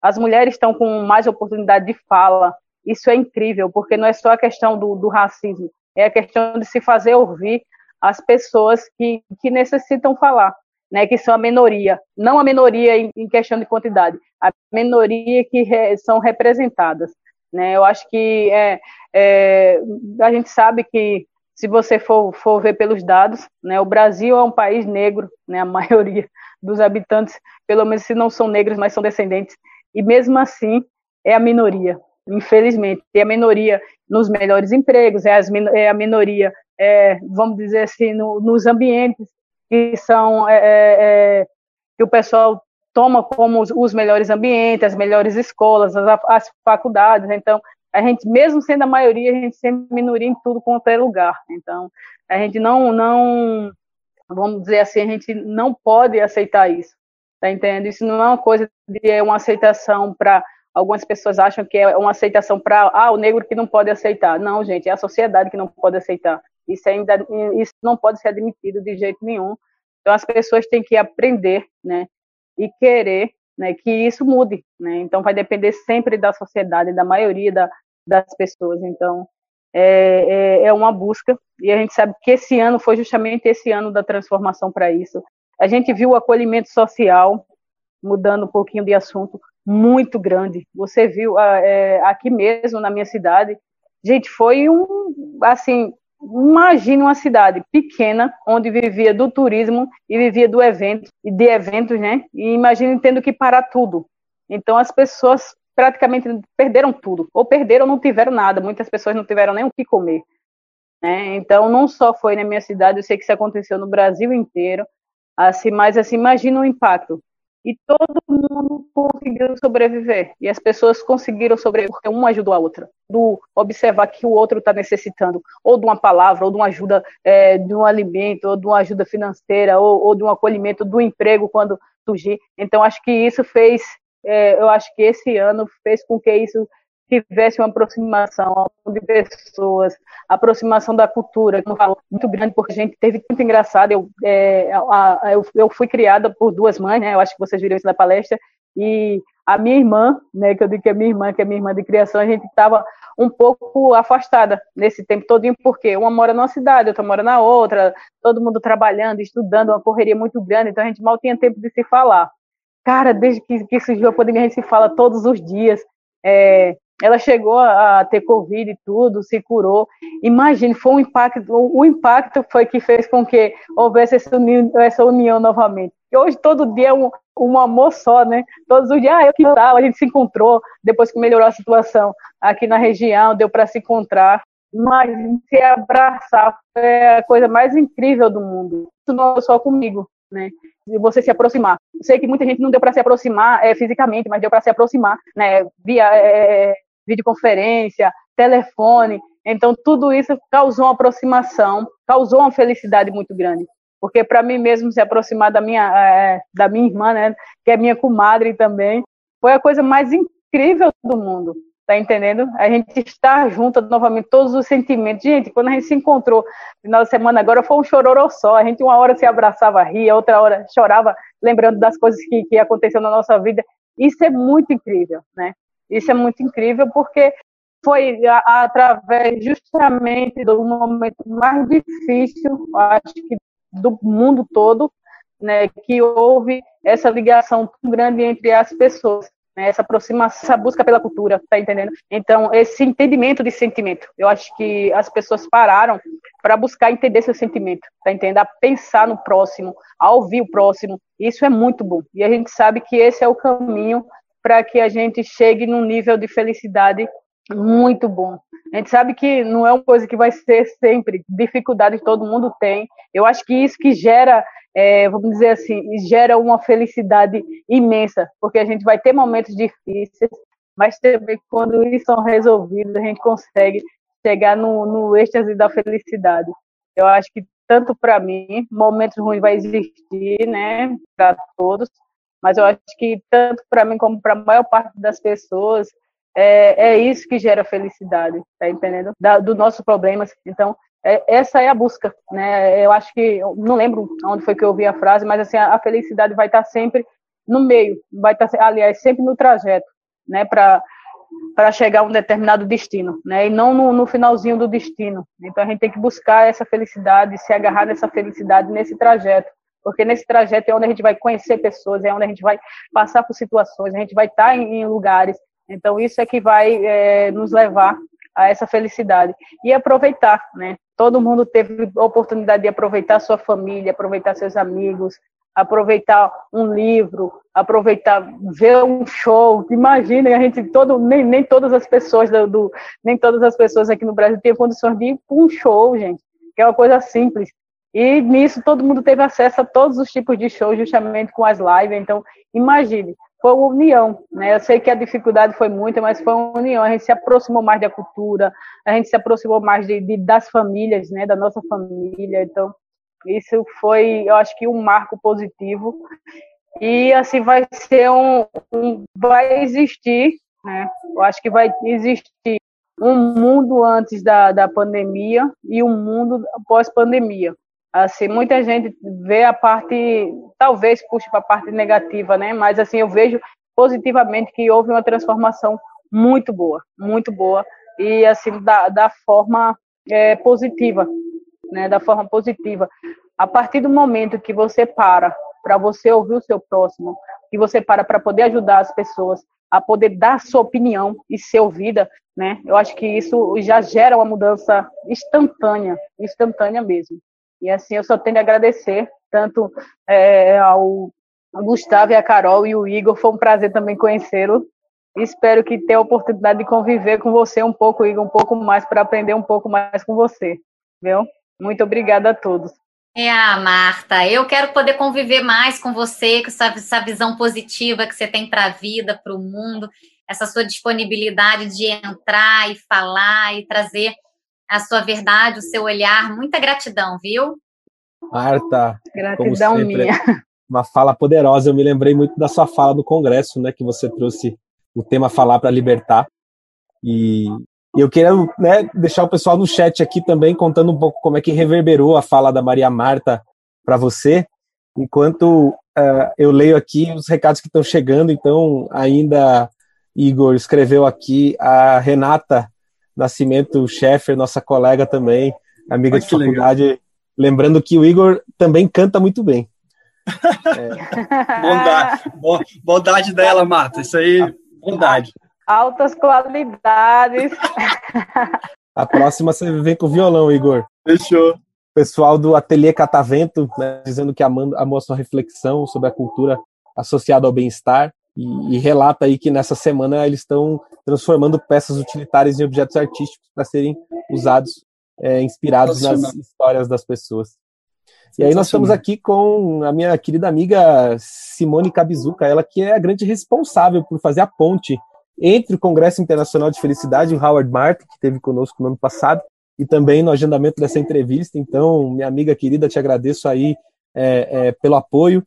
as mulheres estão com mais oportunidade de fala. Isso é incrível, porque não é só a questão do, do racismo, é a questão de se fazer ouvir as pessoas que, que necessitam falar, né, que são a minoria, não a minoria em, em questão de quantidade, a minoria que re, são representadas. Né? Eu acho que é, é, a gente sabe que se você for, for ver pelos dados, né, o Brasil é um país negro, né, a maioria dos habitantes, pelo menos se não são negros, mas são descendentes, e mesmo assim é a minoria, infelizmente, é a minoria nos melhores empregos, é, as, é a minoria, é, vamos dizer assim, no, nos ambientes que são é, é, é que o pessoal toma como os, os melhores ambientes, as melhores escolas, as, as, faculdades. Então, a gente, mesmo sendo a maioria, a gente sempre minoria em tudo quanto é lugar. Então, a gente não, não, vamos dizer assim, a gente não pode aceitar isso. Tá entendendo? Isso não é uma coisa de é uma aceitação para algumas pessoas acham que é uma aceitação para ah, o negro que não pode aceitar. Não, gente, é a sociedade que não pode aceitar. Isso ainda isso não pode ser admitido de jeito nenhum. Então as pessoas têm que aprender, né, e querer, né, que isso mude, né? Então vai depender sempre da sociedade, da maioria da, das pessoas. Então é, é, é uma busca e a gente sabe que esse ano foi justamente esse ano da transformação para isso. A gente viu o acolhimento social mudando um pouquinho de assunto muito grande. Você viu ah, é, aqui mesmo na minha cidade, gente, foi um assim Imagine uma cidade pequena, onde vivia do turismo e vivia do evento e de eventos, né? E imagine tendo que parar tudo. Então as pessoas praticamente perderam tudo, ou perderam não tiveram nada. Muitas pessoas não tiveram nem o que comer. Né? Então não só foi na minha cidade, eu sei que isso aconteceu no Brasil inteiro. Assim, mas assim, imagina o impacto e todo mundo conseguiu sobreviver. E as pessoas conseguiram sobreviver porque uma ajudou a outra. Do observar que o outro está necessitando, ou de uma palavra, ou de uma ajuda é, de um alimento, ou de uma ajuda financeira, ou, ou de um acolhimento do emprego quando surgir. Então, acho que isso fez, é, eu acho que esse ano fez com que isso tivesse uma aproximação de pessoas, aproximação da cultura, como falou, muito grande, porque a gente teve muito engraçado. Eu, é, a, eu, eu, fui criada por duas mães, né? Eu acho que vocês viram isso na palestra. E a minha irmã, né? Que eu digo que é minha irmã, que é minha irmã de criação, a gente estava um pouco afastada nesse tempo todinho, porque uma mora numa cidade, outra mora na outra, todo mundo trabalhando, estudando, uma correria muito grande, então a gente mal tinha tempo de se falar. Cara, desde que, que surgiu a pandemia, a gente se fala todos os dias. É, ela chegou a ter Covid e tudo, se curou. Imagine, foi um impacto, o impacto foi que fez com que houvesse essa união, essa união novamente. E hoje todo dia é um, um amor só, né? Todos os dias, ah, eu que tal, a gente se encontrou, depois que melhorou a situação aqui na região, deu para se encontrar. Mas se abraçar é a coisa mais incrível do mundo. Isso não é só comigo, né? De você se aproximar. Sei que muita gente não deu para se aproximar é, fisicamente, mas deu para se aproximar, né? Via é, videoconferência, telefone. Então, tudo isso causou uma aproximação, causou uma felicidade muito grande. Porque para mim mesmo se aproximar da minha, é, da minha irmã, né, que é minha comadre também, foi a coisa mais incrível do mundo. Tá entendendo? A gente está junto novamente, todos os sentimentos. Gente, quando a gente se encontrou final de semana agora, foi um chororô só. A gente uma hora se abraçava, ria, outra hora chorava, lembrando das coisas que, que aconteceram na nossa vida. Isso é muito incrível, né? Isso é muito incrível porque foi através justamente do momento mais difícil, acho que do mundo todo, né, que houve essa ligação tão grande entre as pessoas, né, essa aproximação, essa busca pela cultura, tá entendendo? Então, esse entendimento de sentimento, eu acho que as pessoas pararam para buscar entender seu sentimento, tá entendendo? A pensar no próximo, a ouvir o próximo, isso é muito bom. E a gente sabe que esse é o caminho para que a gente chegue num nível de felicidade muito bom. A gente sabe que não é uma coisa que vai ser sempre, dificuldade todo mundo tem. Eu acho que isso que gera, é, vamos dizer assim, gera uma felicidade imensa, porque a gente vai ter momentos difíceis, mas também quando eles são resolvidos, a gente consegue chegar no, no êxtase da felicidade. Eu acho que tanto para mim, momentos ruins vai existir, né, para todos, mas eu acho que tanto para mim como para a maior parte das pessoas é, é isso que gera felicidade, tá entendendo? Da, do nosso problemas. Então, é, essa é a busca, né? Eu acho que não lembro onde foi que eu ouvi a frase, mas assim a, a felicidade vai estar sempre no meio, vai estar aliás sempre no trajeto, né? Para para chegar a um determinado destino, né? E não no, no, finalzinho do destino. Então a gente tem que buscar essa felicidade, se agarrar nessa felicidade nesse trajeto porque nesse trajeto é onde a gente vai conhecer pessoas, é onde a gente vai passar por situações, a gente vai estar em, em lugares. Então, isso é que vai é, nos levar a essa felicidade. E aproveitar, né? Todo mundo teve a oportunidade de aproveitar sua família, aproveitar seus amigos, aproveitar um livro, aproveitar ver um show. Imagina, a gente todo nem, nem todas as pessoas do, do, nem todas as pessoas aqui no Brasil têm condições de ir para um show, gente, que é uma coisa simples. E nisso todo mundo teve acesso a todos os tipos de shows, justamente com as lives. Então, imagine, foi uma união, né? Eu sei que a dificuldade foi muita, mas foi uma união. A gente se aproximou mais da cultura, a gente se aproximou mais de, de das famílias, né? Da nossa família. Então, isso foi, eu acho que um marco positivo. E assim vai ser um, um vai existir, né? Eu acho que vai existir um mundo antes da, da pandemia e um mundo pós-pandemia. Assim, muita gente vê a parte, talvez puxe para a parte negativa, né? Mas assim, eu vejo positivamente que houve uma transformação muito boa, muito boa e assim da, da forma é, positiva, né? Da forma positiva. A partir do momento que você para para você ouvir o seu próximo, que você para para poder ajudar as pessoas, a poder dar sua opinião e ser ouvida, né? Eu acho que isso já gera uma mudança instantânea, instantânea mesmo. E assim, eu só tenho de agradecer tanto é, ao Gustavo e a Carol e o Igor. Foi um prazer também conhecê-lo. Espero que tenha a oportunidade de conviver com você um pouco, Igor, um pouco mais, para aprender um pouco mais com você. Viu? Muito obrigada a todos. É, Marta, eu quero poder conviver mais com você, com essa, essa visão positiva que você tem para a vida, para o mundo, essa sua disponibilidade de entrar e falar e trazer a sua verdade, o seu olhar. Muita gratidão, viu? Marta, gratidão sempre, minha. Uma fala poderosa. Eu me lembrei muito da sua fala no Congresso, né, que você trouxe o tema falar para libertar. E eu queria né, deixar o pessoal no chat aqui também contando um pouco como é que reverberou a fala da Maria Marta para você, enquanto uh, eu leio aqui os recados que estão chegando. Então, ainda Igor escreveu aqui a Renata Nascimento Scheffer, nossa colega também, amiga de faculdade, legal. lembrando que o Igor também canta muito bem. é. bondade, bondade dela, Marta, isso aí, bondade. Altas qualidades. A próxima você vem com violão, Igor. Fechou. Pessoal do Ateliê Catavento, né, dizendo que amando, amou a sua reflexão sobre a cultura associada ao bem-estar e, e, relata aí que nessa semana eles estão transformando peças utilitárias em objetos artísticos para serem usados, é, inspirados nas histórias das pessoas. E aí nós estamos aqui com a minha querida amiga Simone Cabizuca, ela que é a grande responsável por fazer a ponte entre o Congresso Internacional de Felicidade o Howard Martin, que teve conosco no ano passado, e também no agendamento dessa entrevista. Então, minha amiga querida, te agradeço aí é, é, pelo apoio.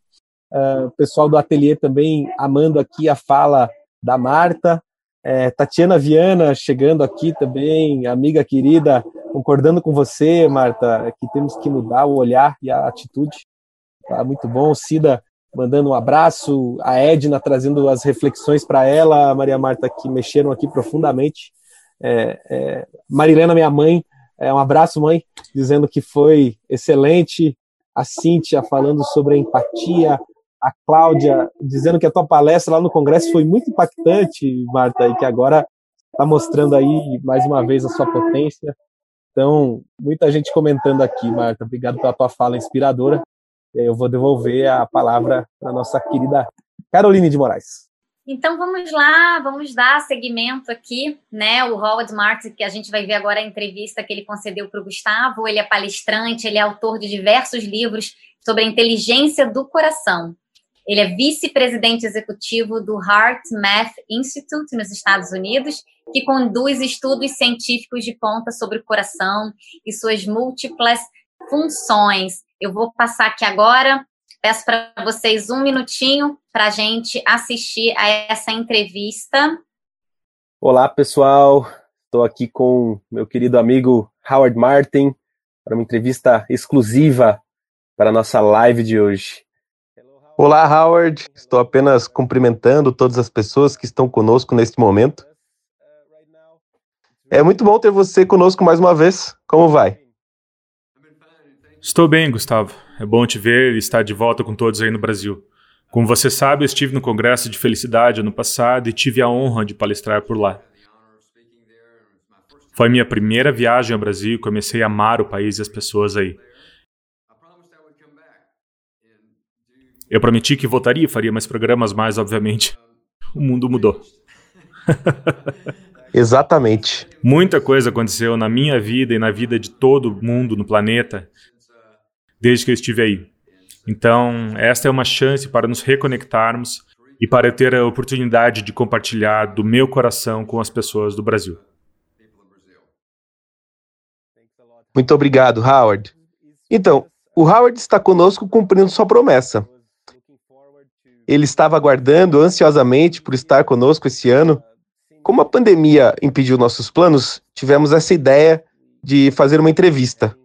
Uh, o pessoal do ateliê também amando aqui a fala da Marta. É, Tatiana Viana chegando aqui também, amiga querida, concordando com você, Marta, que temos que mudar o olhar e a atitude. Tá muito bom. Cida mandando um abraço, a Edna trazendo as reflexões para ela, a Maria Marta que mexeram aqui profundamente. É, é, Marilena, minha mãe, é, um abraço, mãe, dizendo que foi excelente. A Cíntia falando sobre a empatia, a Cláudia dizendo que a tua palestra lá no Congresso foi muito impactante, Marta, e que agora está mostrando aí mais uma vez a sua potência. Então, muita gente comentando aqui, Marta. Obrigado pela tua fala inspiradora. E aí eu vou devolver a palavra para nossa querida Caroline de Moraes. Então vamos lá, vamos dar seguimento aqui, né? O Howard Martin, que a gente vai ver agora a entrevista que ele concedeu para o Gustavo. Ele é palestrante, ele é autor de diversos livros sobre a inteligência do coração. Ele é vice-presidente executivo do Heart Math Institute nos Estados Unidos, que conduz estudos científicos de ponta sobre o coração e suas múltiplas funções. Eu vou passar aqui agora, peço para vocês um minutinho para a gente assistir a essa entrevista. Olá, pessoal. Estou aqui com meu querido amigo Howard Martin para uma entrevista exclusiva para a nossa live de hoje. Olá, Howard. Estou apenas cumprimentando todas as pessoas que estão conosco neste momento. É muito bom ter você conosco mais uma vez. Como vai? Estou bem, Gustavo. É bom te ver e estar de volta com todos aí no Brasil. Como você sabe, eu estive no Congresso de Felicidade ano passado e tive a honra de palestrar por lá. Foi minha primeira viagem ao Brasil e comecei a amar o país e as pessoas aí. Eu prometi que voltaria e faria mais programas, mas, obviamente, o mundo mudou. Exatamente. Muita coisa aconteceu na minha vida e na vida de todo mundo no planeta desde que eu estive aí. Então, esta é uma chance para nos reconectarmos e para ter a oportunidade de compartilhar do meu coração com as pessoas do Brasil. Muito obrigado, Howard. Então, o Howard está conosco cumprindo sua promessa. Ele estava aguardando ansiosamente por estar conosco esse ano. Como a pandemia impediu nossos planos, tivemos essa ideia de fazer uma entrevista.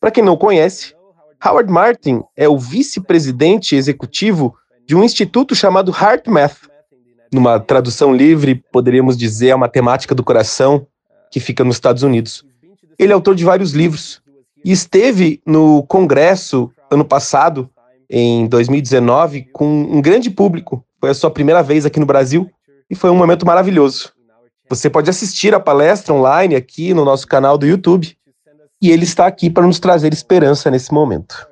Para quem não conhece, Howard Martin é o vice-presidente executivo de um instituto chamado HeartMath. Numa tradução livre, poderíamos dizer a matemática do coração, que fica nos Estados Unidos. Ele é autor de vários livros e esteve no congresso ano passado, em 2019, com um grande público. Foi a sua primeira vez aqui no Brasil e foi um momento maravilhoso. Você pode assistir a palestra online aqui no nosso canal do YouTube e ele está aqui para nos trazer esperança nesse momento.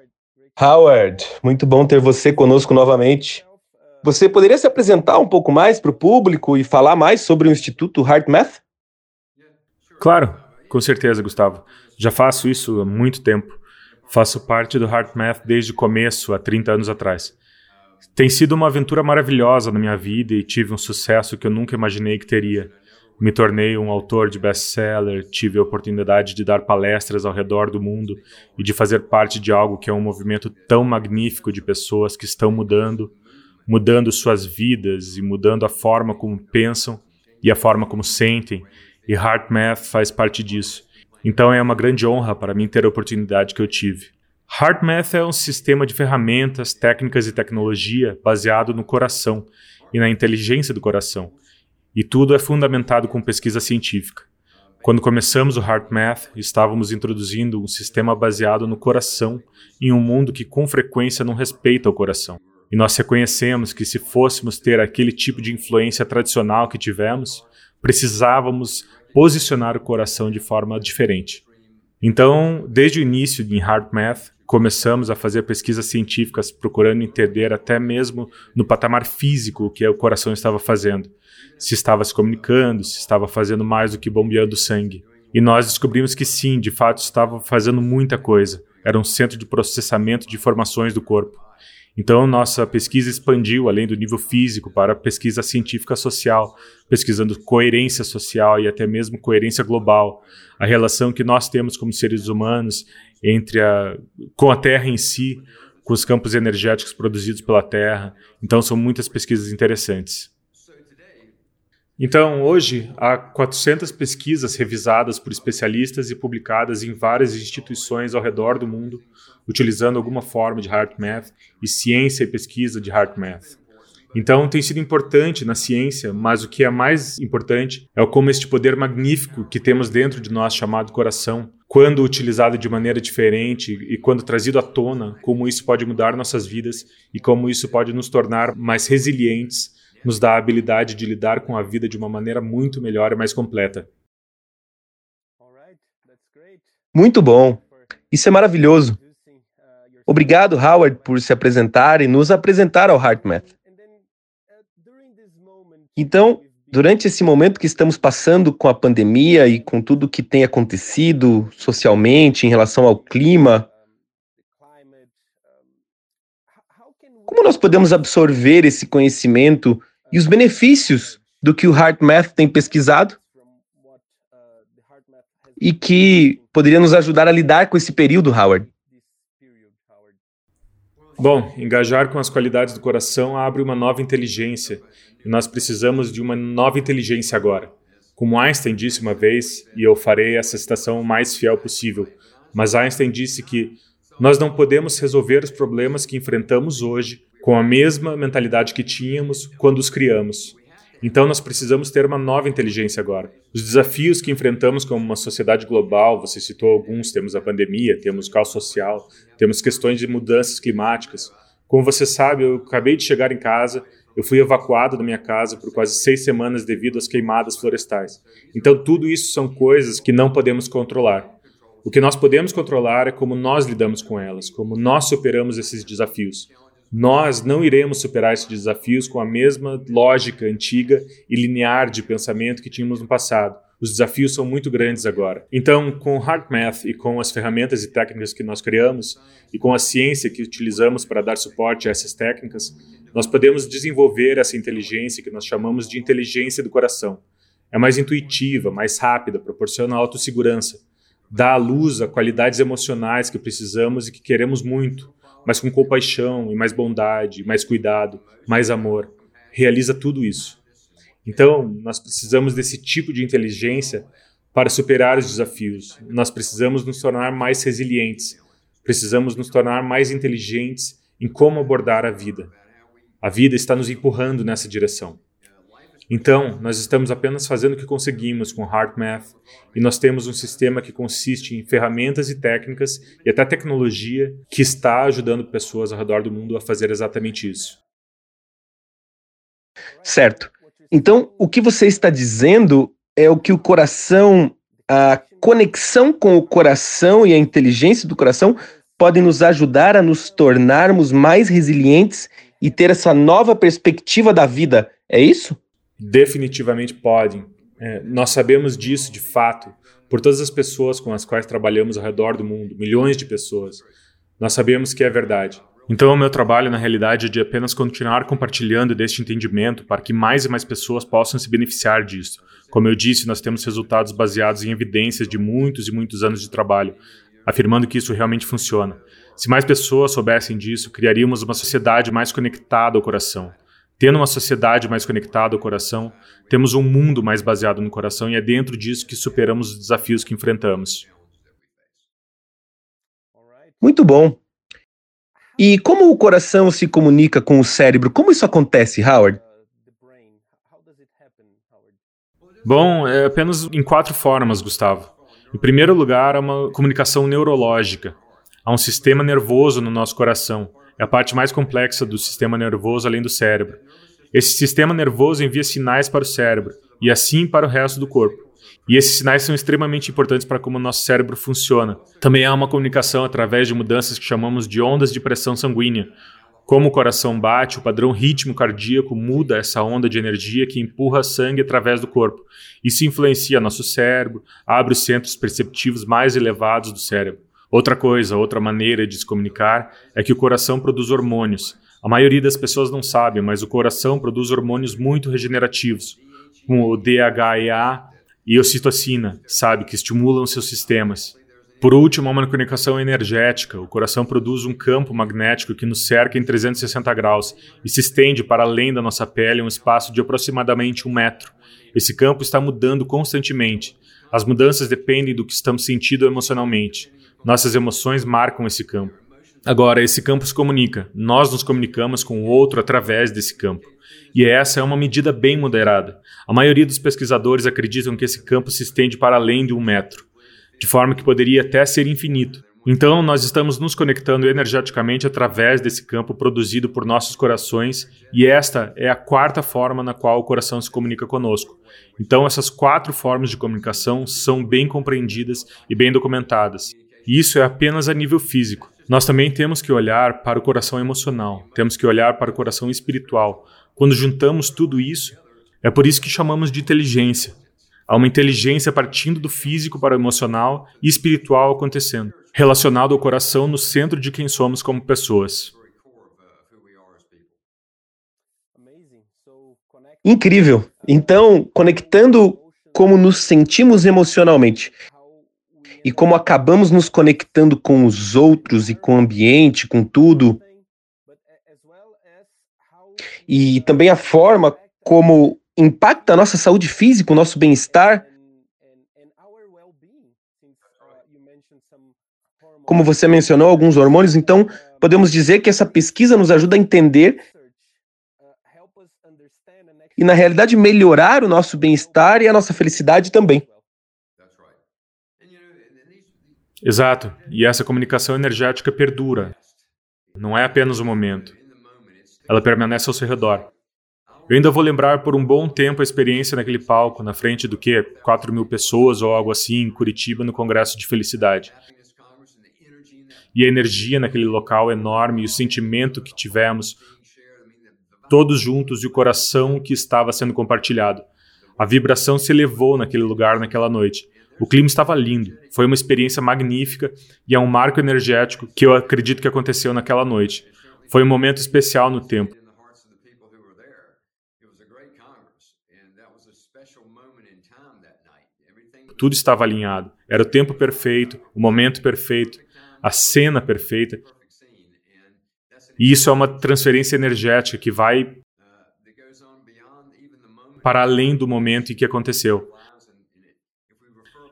Howard, muito bom ter você conosco novamente. Você poderia se apresentar um pouco mais para o público e falar mais sobre o Instituto HeartMath? Claro, com certeza, Gustavo. Já faço isso há muito tempo. Faço parte do HeartMath desde o começo, há 30 anos atrás. Tem sido uma aventura maravilhosa na minha vida e tive um sucesso que eu nunca imaginei que teria. Me tornei um autor de best-seller, tive a oportunidade de dar palestras ao redor do mundo e de fazer parte de algo que é um movimento tão magnífico de pessoas que estão mudando, mudando suas vidas e mudando a forma como pensam e a forma como sentem, e HeartMath faz parte disso. Então é uma grande honra para mim ter a oportunidade que eu tive. HeartMath é um sistema de ferramentas, técnicas e tecnologia baseado no coração e na inteligência do coração e tudo é fundamentado com pesquisa científica. Quando começamos o HeartMath, estávamos introduzindo um sistema baseado no coração em um mundo que com frequência não respeita o coração. E nós reconhecemos que se fôssemos ter aquele tipo de influência tradicional que tivemos, precisávamos posicionar o coração de forma diferente. Então, desde o início em HeartMath, começamos a fazer pesquisas científicas procurando entender até mesmo no patamar físico o que o coração estava fazendo se estava se comunicando, se estava fazendo mais do que bombeando sangue. E nós descobrimos que sim, de fato estava fazendo muita coisa. Era um centro de processamento de informações do corpo. Então, nossa pesquisa expandiu além do nível físico para pesquisa científica social, pesquisando coerência social e até mesmo coerência global, a relação que nós temos como seres humanos entre a, com a Terra em si, com os campos energéticos produzidos pela Terra. Então, são muitas pesquisas interessantes. Então, hoje, há 400 pesquisas revisadas por especialistas e publicadas em várias instituições ao redor do mundo, utilizando alguma forma de HeartMath e ciência e pesquisa de HeartMath. Então, tem sido importante na ciência, mas o que é mais importante é como este poder magnífico que temos dentro de nós, chamado coração, quando utilizado de maneira diferente e quando trazido à tona, como isso pode mudar nossas vidas e como isso pode nos tornar mais resilientes nos dá a habilidade de lidar com a vida de uma maneira muito melhor e mais completa. Muito bom. Isso é maravilhoso. Obrigado, Howard, por se apresentar e nos apresentar ao HeartMath. Então, durante esse momento que estamos passando com a pandemia e com tudo que tem acontecido socialmente em relação ao clima, como nós podemos absorver esse conhecimento e os benefícios do que o HeartMath tem pesquisado e que poderia nos ajudar a lidar com esse período, Howard. Bom, engajar com as qualidades do coração abre uma nova inteligência e nós precisamos de uma nova inteligência agora. Como Einstein disse uma vez, e eu farei essa citação o mais fiel possível, mas Einstein disse que nós não podemos resolver os problemas que enfrentamos hoje com a mesma mentalidade que tínhamos quando os criamos. Então nós precisamos ter uma nova inteligência agora. Os desafios que enfrentamos como uma sociedade global, você citou alguns, temos a pandemia, temos o caos social, temos questões de mudanças climáticas. Como você sabe, eu acabei de chegar em casa, eu fui evacuado da minha casa por quase seis semanas devido às queimadas florestais. Então tudo isso são coisas que não podemos controlar. O que nós podemos controlar é como nós lidamos com elas, como nós superamos esses desafios. Nós não iremos superar esses desafios com a mesma lógica antiga e linear de pensamento que tínhamos no passado. Os desafios são muito grandes agora. Então, com o HeartMath e com as ferramentas e técnicas que nós criamos e com a ciência que utilizamos para dar suporte a essas técnicas, nós podemos desenvolver essa inteligência que nós chamamos de inteligência do coração. É mais intuitiva, mais rápida, proporciona autossegurança, dá à luz a qualidades emocionais que precisamos e que queremos muito, mas com compaixão e mais bondade, mais cuidado, mais amor. Realiza tudo isso. Então, nós precisamos desse tipo de inteligência para superar os desafios. Nós precisamos nos tornar mais resilientes. Precisamos nos tornar mais inteligentes em como abordar a vida. A vida está nos empurrando nessa direção. Então, nós estamos apenas fazendo o que conseguimos com HeartMath e nós temos um sistema que consiste em ferramentas e técnicas e até tecnologia que está ajudando pessoas ao redor do mundo a fazer exatamente isso. Certo. Então, o que você está dizendo é o que o coração, a conexão com o coração e a inteligência do coração podem nos ajudar a nos tornarmos mais resilientes e ter essa nova perspectiva da vida. É isso? Definitivamente podem. É, nós sabemos disso de fato por todas as pessoas com as quais trabalhamos ao redor do mundo, milhões de pessoas. Nós sabemos que é verdade. Então, o meu trabalho, na realidade, é de apenas continuar compartilhando deste entendimento para que mais e mais pessoas possam se beneficiar disso. Como eu disse, nós temos resultados baseados em evidências de muitos e muitos anos de trabalho, afirmando que isso realmente funciona. Se mais pessoas soubessem disso, criaríamos uma sociedade mais conectada ao coração. Tendo uma sociedade mais conectada ao coração, temos um mundo mais baseado no coração e é dentro disso que superamos os desafios que enfrentamos. Muito bom. E como o coração se comunica com o cérebro? Como isso acontece, Howard? Bom, é apenas em quatro formas, Gustavo. Em primeiro lugar, há uma comunicação neurológica. Há um sistema nervoso no nosso coração. É a parte mais complexa do sistema nervoso além do cérebro. Esse sistema nervoso envia sinais para o cérebro e assim para o resto do corpo. E esses sinais são extremamente importantes para como o nosso cérebro funciona. Também há uma comunicação através de mudanças que chamamos de ondas de pressão sanguínea. Como o coração bate, o padrão ritmo cardíaco muda essa onda de energia que empurra sangue através do corpo. Isso influencia nosso cérebro, abre os centros perceptivos mais elevados do cérebro. Outra coisa, outra maneira de se comunicar é que o coração produz hormônios. A maioria das pessoas não sabe, mas o coração produz hormônios muito regenerativos, como o DHEA e ocitocina, sabe, que estimulam seus sistemas. Por último, há uma comunicação energética. O coração produz um campo magnético que nos cerca em 360 graus e se estende para além da nossa pele um espaço de aproximadamente um metro. Esse campo está mudando constantemente. As mudanças dependem do que estamos sentindo emocionalmente. Nossas emoções marcam esse campo. Agora, esse campo se comunica. Nós nos comunicamos com o outro através desse campo. E essa é uma medida bem moderada. A maioria dos pesquisadores acreditam que esse campo se estende para além de um metro, de forma que poderia até ser infinito. Então, nós estamos nos conectando energeticamente através desse campo produzido por nossos corações, e esta é a quarta forma na qual o coração se comunica conosco. Então, essas quatro formas de comunicação são bem compreendidas e bem documentadas. E isso é apenas a nível físico. Nós também temos que olhar para o coração emocional, temos que olhar para o coração espiritual, quando juntamos tudo isso, é por isso que chamamos de inteligência. Há uma inteligência partindo do físico para o emocional e espiritual acontecendo, relacionado ao coração no centro de quem somos como pessoas. Incrível! Então, conectando como nos sentimos emocionalmente e como acabamos nos conectando com os outros e com o ambiente, com tudo, e também a forma como impacta a nossa saúde física, o nosso bem-estar. Como você mencionou, alguns hormônios, então podemos dizer que essa pesquisa nos ajuda a entender e, na realidade, melhorar o nosso bem-estar e a nossa felicidade também. Exato. E essa comunicação energética perdura. Não é apenas um momento. Ela permanece ao seu redor. Eu ainda vou lembrar por um bom tempo a experiência naquele palco, na frente do que? 4 mil pessoas ou algo assim, em Curitiba, no Congresso de Felicidade. E a energia naquele local enorme, e o sentimento que tivemos, todos juntos, e o coração que estava sendo compartilhado. A vibração se elevou naquele lugar naquela noite. O clima estava lindo, foi uma experiência magnífica e é um marco energético que eu acredito que aconteceu naquela noite. Foi um momento especial no tempo. Tudo estava alinhado. Era o tempo perfeito, o momento perfeito, a cena perfeita. E isso é uma transferência energética que vai para além do momento em que aconteceu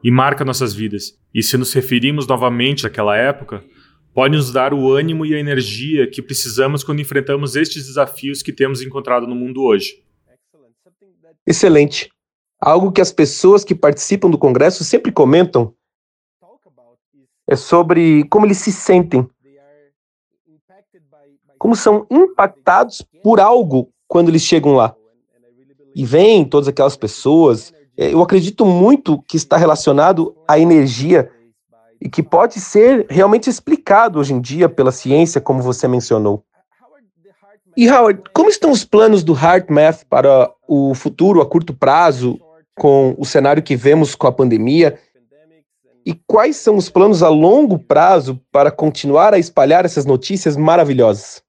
e marca nossas vidas. E se nos referimos novamente àquela época, pode nos dar o ânimo e a energia que precisamos quando enfrentamos estes desafios que temos encontrado no mundo hoje. Excelente. Algo que as pessoas que participam do congresso sempre comentam é sobre como eles se sentem. Como são impactados por algo quando eles chegam lá. E vêm todas aquelas pessoas. É, eu acredito muito que está relacionado à energia e que pode ser realmente explicado hoje em dia pela ciência, como você mencionou. E Howard, como estão os planos do HeartMath para o futuro a curto prazo com o cenário que vemos com a pandemia? E quais são os planos a longo prazo para continuar a espalhar essas notícias maravilhosas?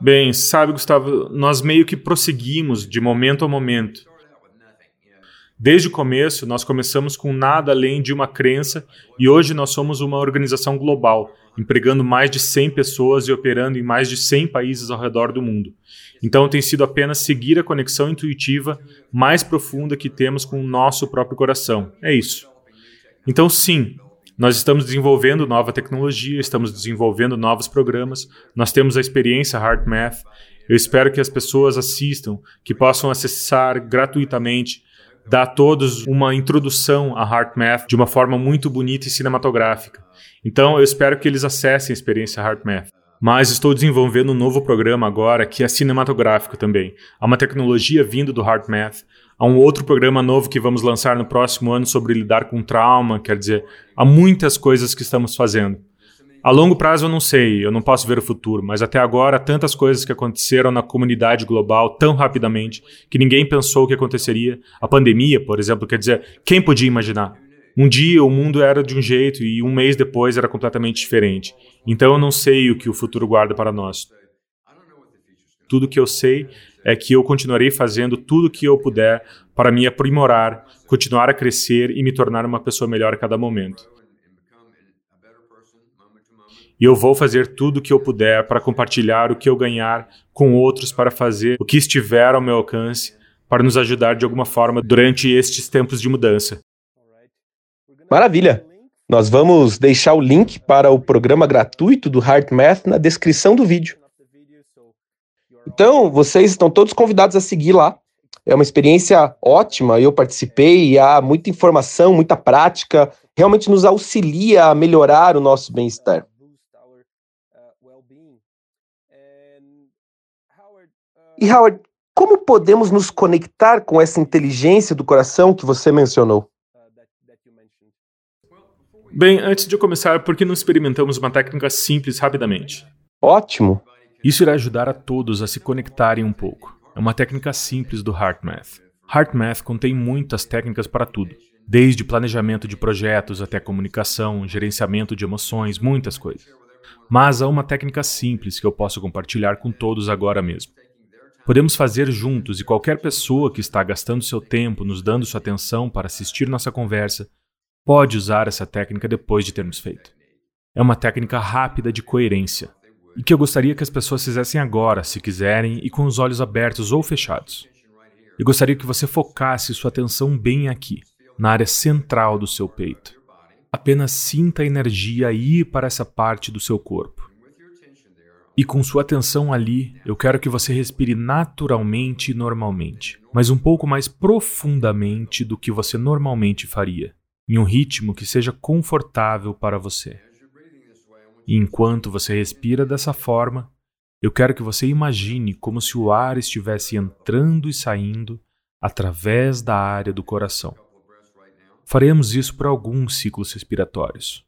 Bem, sabe, Gustavo, nós meio que prosseguimos de momento a momento. Desde o começo, nós começamos com nada além de uma crença e hoje nós somos uma organização global, empregando mais de 100 pessoas e operando em mais de 100 países ao redor do mundo. Então tem sido apenas seguir a conexão intuitiva mais profunda que temos com o nosso próprio coração. É isso. Então, sim, nós estamos desenvolvendo nova tecnologia, estamos desenvolvendo novos programas, nós temos a experiência HeartMath. Eu espero que as pessoas assistam, que possam acessar gratuitamente dá a todos uma introdução a HeartMath de uma forma muito bonita e cinematográfica. Então, eu espero que eles acessem a experiência HeartMath. Mas estou desenvolvendo um novo programa agora que é cinematográfico também. Há uma tecnologia vindo do HeartMath. Há um outro programa novo que vamos lançar no próximo ano sobre lidar com trauma. Quer dizer, há muitas coisas que estamos fazendo. A longo prazo eu não sei, eu não posso ver o futuro, mas até agora tantas coisas que aconteceram na comunidade global tão rapidamente que ninguém pensou que aconteceria. A pandemia, por exemplo, quer dizer, quem podia imaginar? Um dia o mundo era de um jeito e um mês depois era completamente diferente. Então eu não sei o que o futuro guarda para nós. Tudo que eu sei é que eu continuarei fazendo tudo o que eu puder para me aprimorar, continuar a crescer e me tornar uma pessoa melhor a cada momento. E eu vou fazer tudo o que eu puder para compartilhar o que eu ganhar com outros para fazer o que estiver ao meu alcance para nos ajudar de alguma forma durante estes tempos de mudança. Maravilha! Nós vamos deixar o link para o programa gratuito do HeartMath na descrição do vídeo. Então, vocês estão todos convidados a seguir lá. É uma experiência ótima, eu participei e há muita informação, muita prática, realmente nos auxilia a melhorar o nosso bem-estar. E Howard, como podemos nos conectar com essa inteligência do coração que você mencionou? Bem, antes de eu começar, por que não experimentamos uma técnica simples rapidamente? Ótimo! Isso irá ajudar a todos a se conectarem um pouco. É uma técnica simples do HeartMath. HeartMath contém muitas técnicas para tudo, desde planejamento de projetos até comunicação, gerenciamento de emoções, muitas coisas. Mas há uma técnica simples que eu posso compartilhar com todos agora mesmo. Podemos fazer juntos e qualquer pessoa que está gastando seu tempo nos dando sua atenção para assistir nossa conversa pode usar essa técnica depois de termos feito. É uma técnica rápida de coerência e que eu gostaria que as pessoas fizessem agora, se quiserem, e com os olhos abertos ou fechados. Eu gostaria que você focasse sua atenção bem aqui, na área central do seu peito. Apenas sinta a energia ir para essa parte do seu corpo. E com sua atenção ali, eu quero que você respire naturalmente e normalmente, mas um pouco mais profundamente do que você normalmente faria, em um ritmo que seja confortável para você. E enquanto você respira dessa forma, eu quero que você imagine como se o ar estivesse entrando e saindo através da área do coração. Faremos isso por alguns ciclos respiratórios.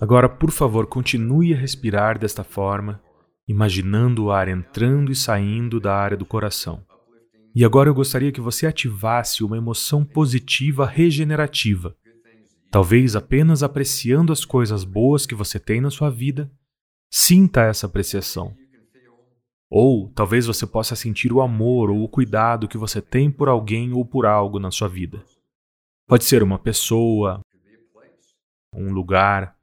Agora, por favor, continue a respirar desta forma, imaginando o ar entrando e saindo da área do coração. E agora eu gostaria que você ativasse uma emoção positiva regenerativa. Talvez apenas apreciando as coisas boas que você tem na sua vida, sinta essa apreciação. Ou talvez você possa sentir o amor ou o cuidado que você tem por alguém ou por algo na sua vida. Pode ser uma pessoa, um lugar,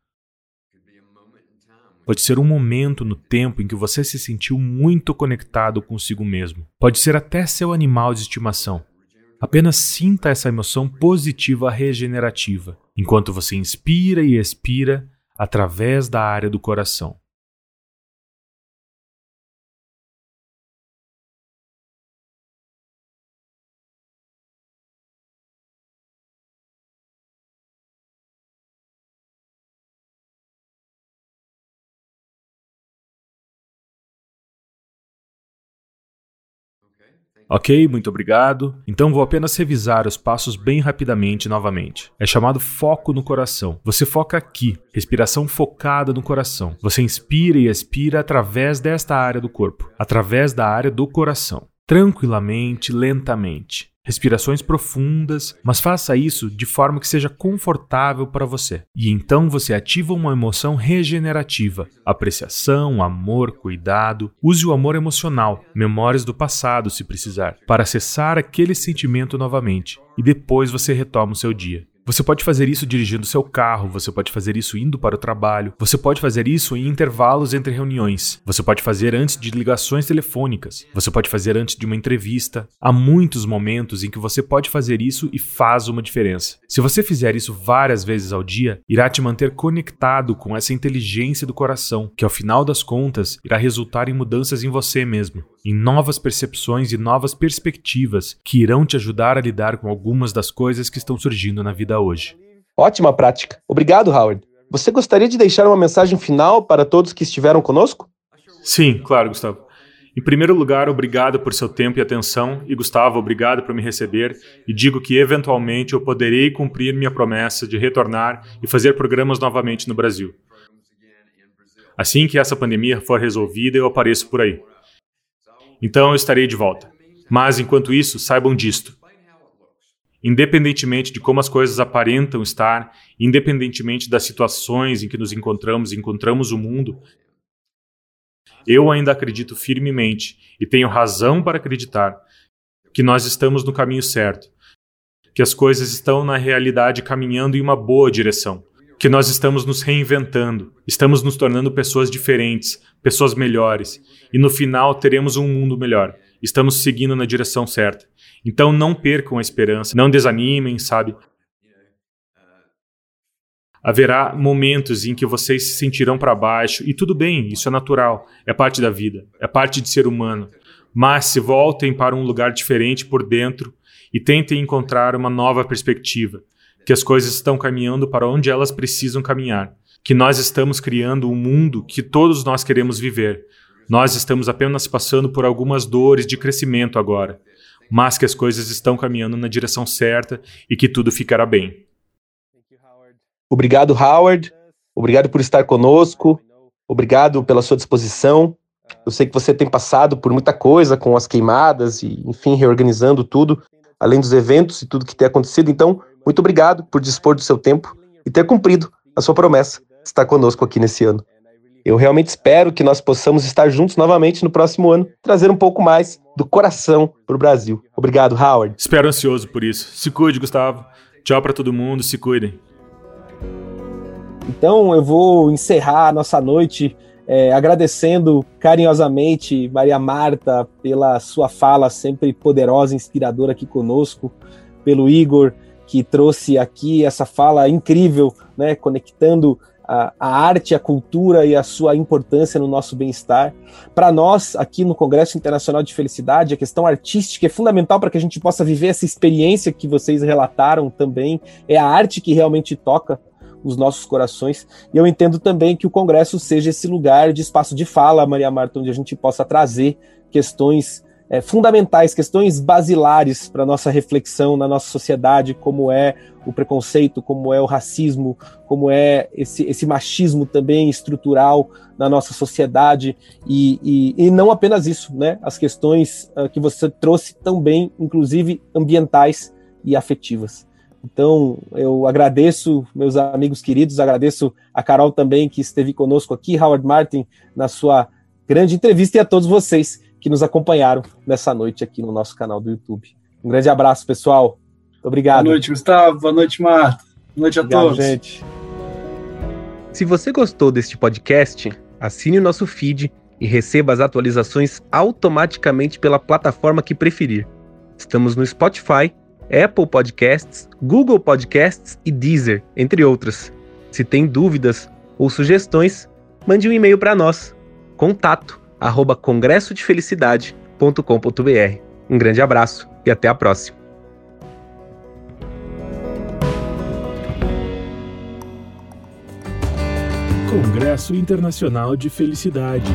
Pode ser um momento no tempo em que você se sentiu muito conectado consigo mesmo. Pode ser até seu animal de estimação. Apenas sinta essa emoção positiva regenerativa, enquanto você inspira e expira através da área do coração. Ok, muito obrigado. Então vou apenas revisar os passos bem rapidamente novamente. É chamado foco no coração. Você foca aqui, respiração focada no coração. Você inspira e expira através desta área do corpo, através da área do coração. Tranquilamente, lentamente respirações profundas, mas faça isso de forma que seja confortável para você. E então você ativa uma emoção regenerativa: apreciação, amor, cuidado. Use o amor emocional, memórias do passado, se precisar, para acessar aquele sentimento novamente. E depois você retoma o seu dia. Você pode fazer isso dirigindo seu carro, você pode fazer isso indo para o trabalho, você pode fazer isso em intervalos entre reuniões, você pode fazer antes de ligações telefônicas, você pode fazer antes de uma entrevista. Há muitos momentos em que você pode fazer isso e faz uma diferença. Se você fizer isso várias vezes ao dia, irá te manter conectado com essa inteligência do coração, que ao final das contas irá resultar em mudanças em você mesmo, em novas percepções e novas perspectivas que irão te ajudar a lidar com algumas das coisas que estão surgindo na vida hoje. Ótima prática. Obrigado, Howard. Você gostaria de deixar uma mensagem final para todos que estiveram conosco? Sim, claro, Gustavo. Em primeiro lugar, obrigado por seu tempo e atenção, e Gustavo, obrigado por me receber, e digo que eventualmente eu poderei cumprir minha promessa de retornar e fazer programas novamente no Brasil. Assim que essa pandemia for resolvida, eu apareço por aí. Então eu estarei de volta. Mas enquanto isso, saibam disto. Independentemente de como as coisas aparentam estar, independentemente das situações em que nos encontramos, encontramos o mundo, eu ainda acredito firmemente e tenho razão para acreditar que nós estamos no caminho certo, que as coisas estão na realidade caminhando em uma boa direção, que nós estamos nos reinventando, estamos nos tornando pessoas diferentes, pessoas melhores, e no final teremos um mundo melhor. Estamos seguindo na direção certa. Então não percam a esperança, não desanimem, sabe? Haverá momentos em que vocês se sentirão para baixo, e tudo bem, isso é natural, é parte da vida, é parte de ser humano. Mas se voltem para um lugar diferente por dentro e tentem encontrar uma nova perspectiva, que as coisas estão caminhando para onde elas precisam caminhar, que nós estamos criando um mundo que todos nós queremos viver. Nós estamos apenas passando por algumas dores de crescimento agora mas que as coisas estão caminhando na direção certa e que tudo ficará bem. Obrigado, Howard. Obrigado por estar conosco. Obrigado pela sua disposição. Eu sei que você tem passado por muita coisa com as queimadas e, enfim, reorganizando tudo, além dos eventos e tudo que tem acontecido. Então, muito obrigado por dispor do seu tempo e ter cumprido a sua promessa de estar conosco aqui nesse ano. Eu realmente espero que nós possamos estar juntos novamente no próximo ano, trazer um pouco mais do coração para o Brasil. Obrigado, Howard. Espero ansioso por isso. Se cuide, Gustavo. Tchau para todo mundo, se cuidem. Então eu vou encerrar a nossa noite é, agradecendo carinhosamente Maria Marta pela sua fala sempre poderosa, inspiradora aqui conosco, pelo Igor que trouxe aqui essa fala incrível, né, conectando a, a, arte, a cultura e a sua importância no nosso bem-estar. Para nós, aqui no Congresso Internacional de Felicidade, a questão artística é fundamental para que a gente possa viver essa experiência que vocês relataram também. É a arte que realmente toca os nossos corações. E eu entendo também que o Congresso seja esse lugar de espaço de fala, Maria Marta, onde a gente possa trazer questões é, fundamentais, questões basilares para nossa reflexão na nossa sociedade, como é o preconceito, como é o racismo, como é esse, esse machismo também estrutural na nossa sociedade, e, e, e não apenas isso, né? As questões uh, que você trouxe também, inclusive ambientais e afetivas. Então, eu agradeço meus amigos queridos, agradeço a Carol também, que esteve conosco aqui, Howard Martin, na sua grande entrevista, e a todos vocês que nos acompanharam nessa noite aqui no nosso canal do YouTube. Um grande abraço, pessoal. Obrigado. Boa noite, Gustavo. Boa noite, Marta. Boa noite a Obrigado, todos. gente. Se você gostou deste podcast, assine o nosso feed e receba as atualizações automaticamente pela plataforma que preferir. Estamos no Spotify, Apple Podcasts, Google Podcasts e Deezer, entre outras. Se tem dúvidas ou sugestões, mande um e-mail para nós. Contato arroba congressodefelicidade.com.br. Um grande abraço e até a próxima. Congresso Internacional de Felicidade.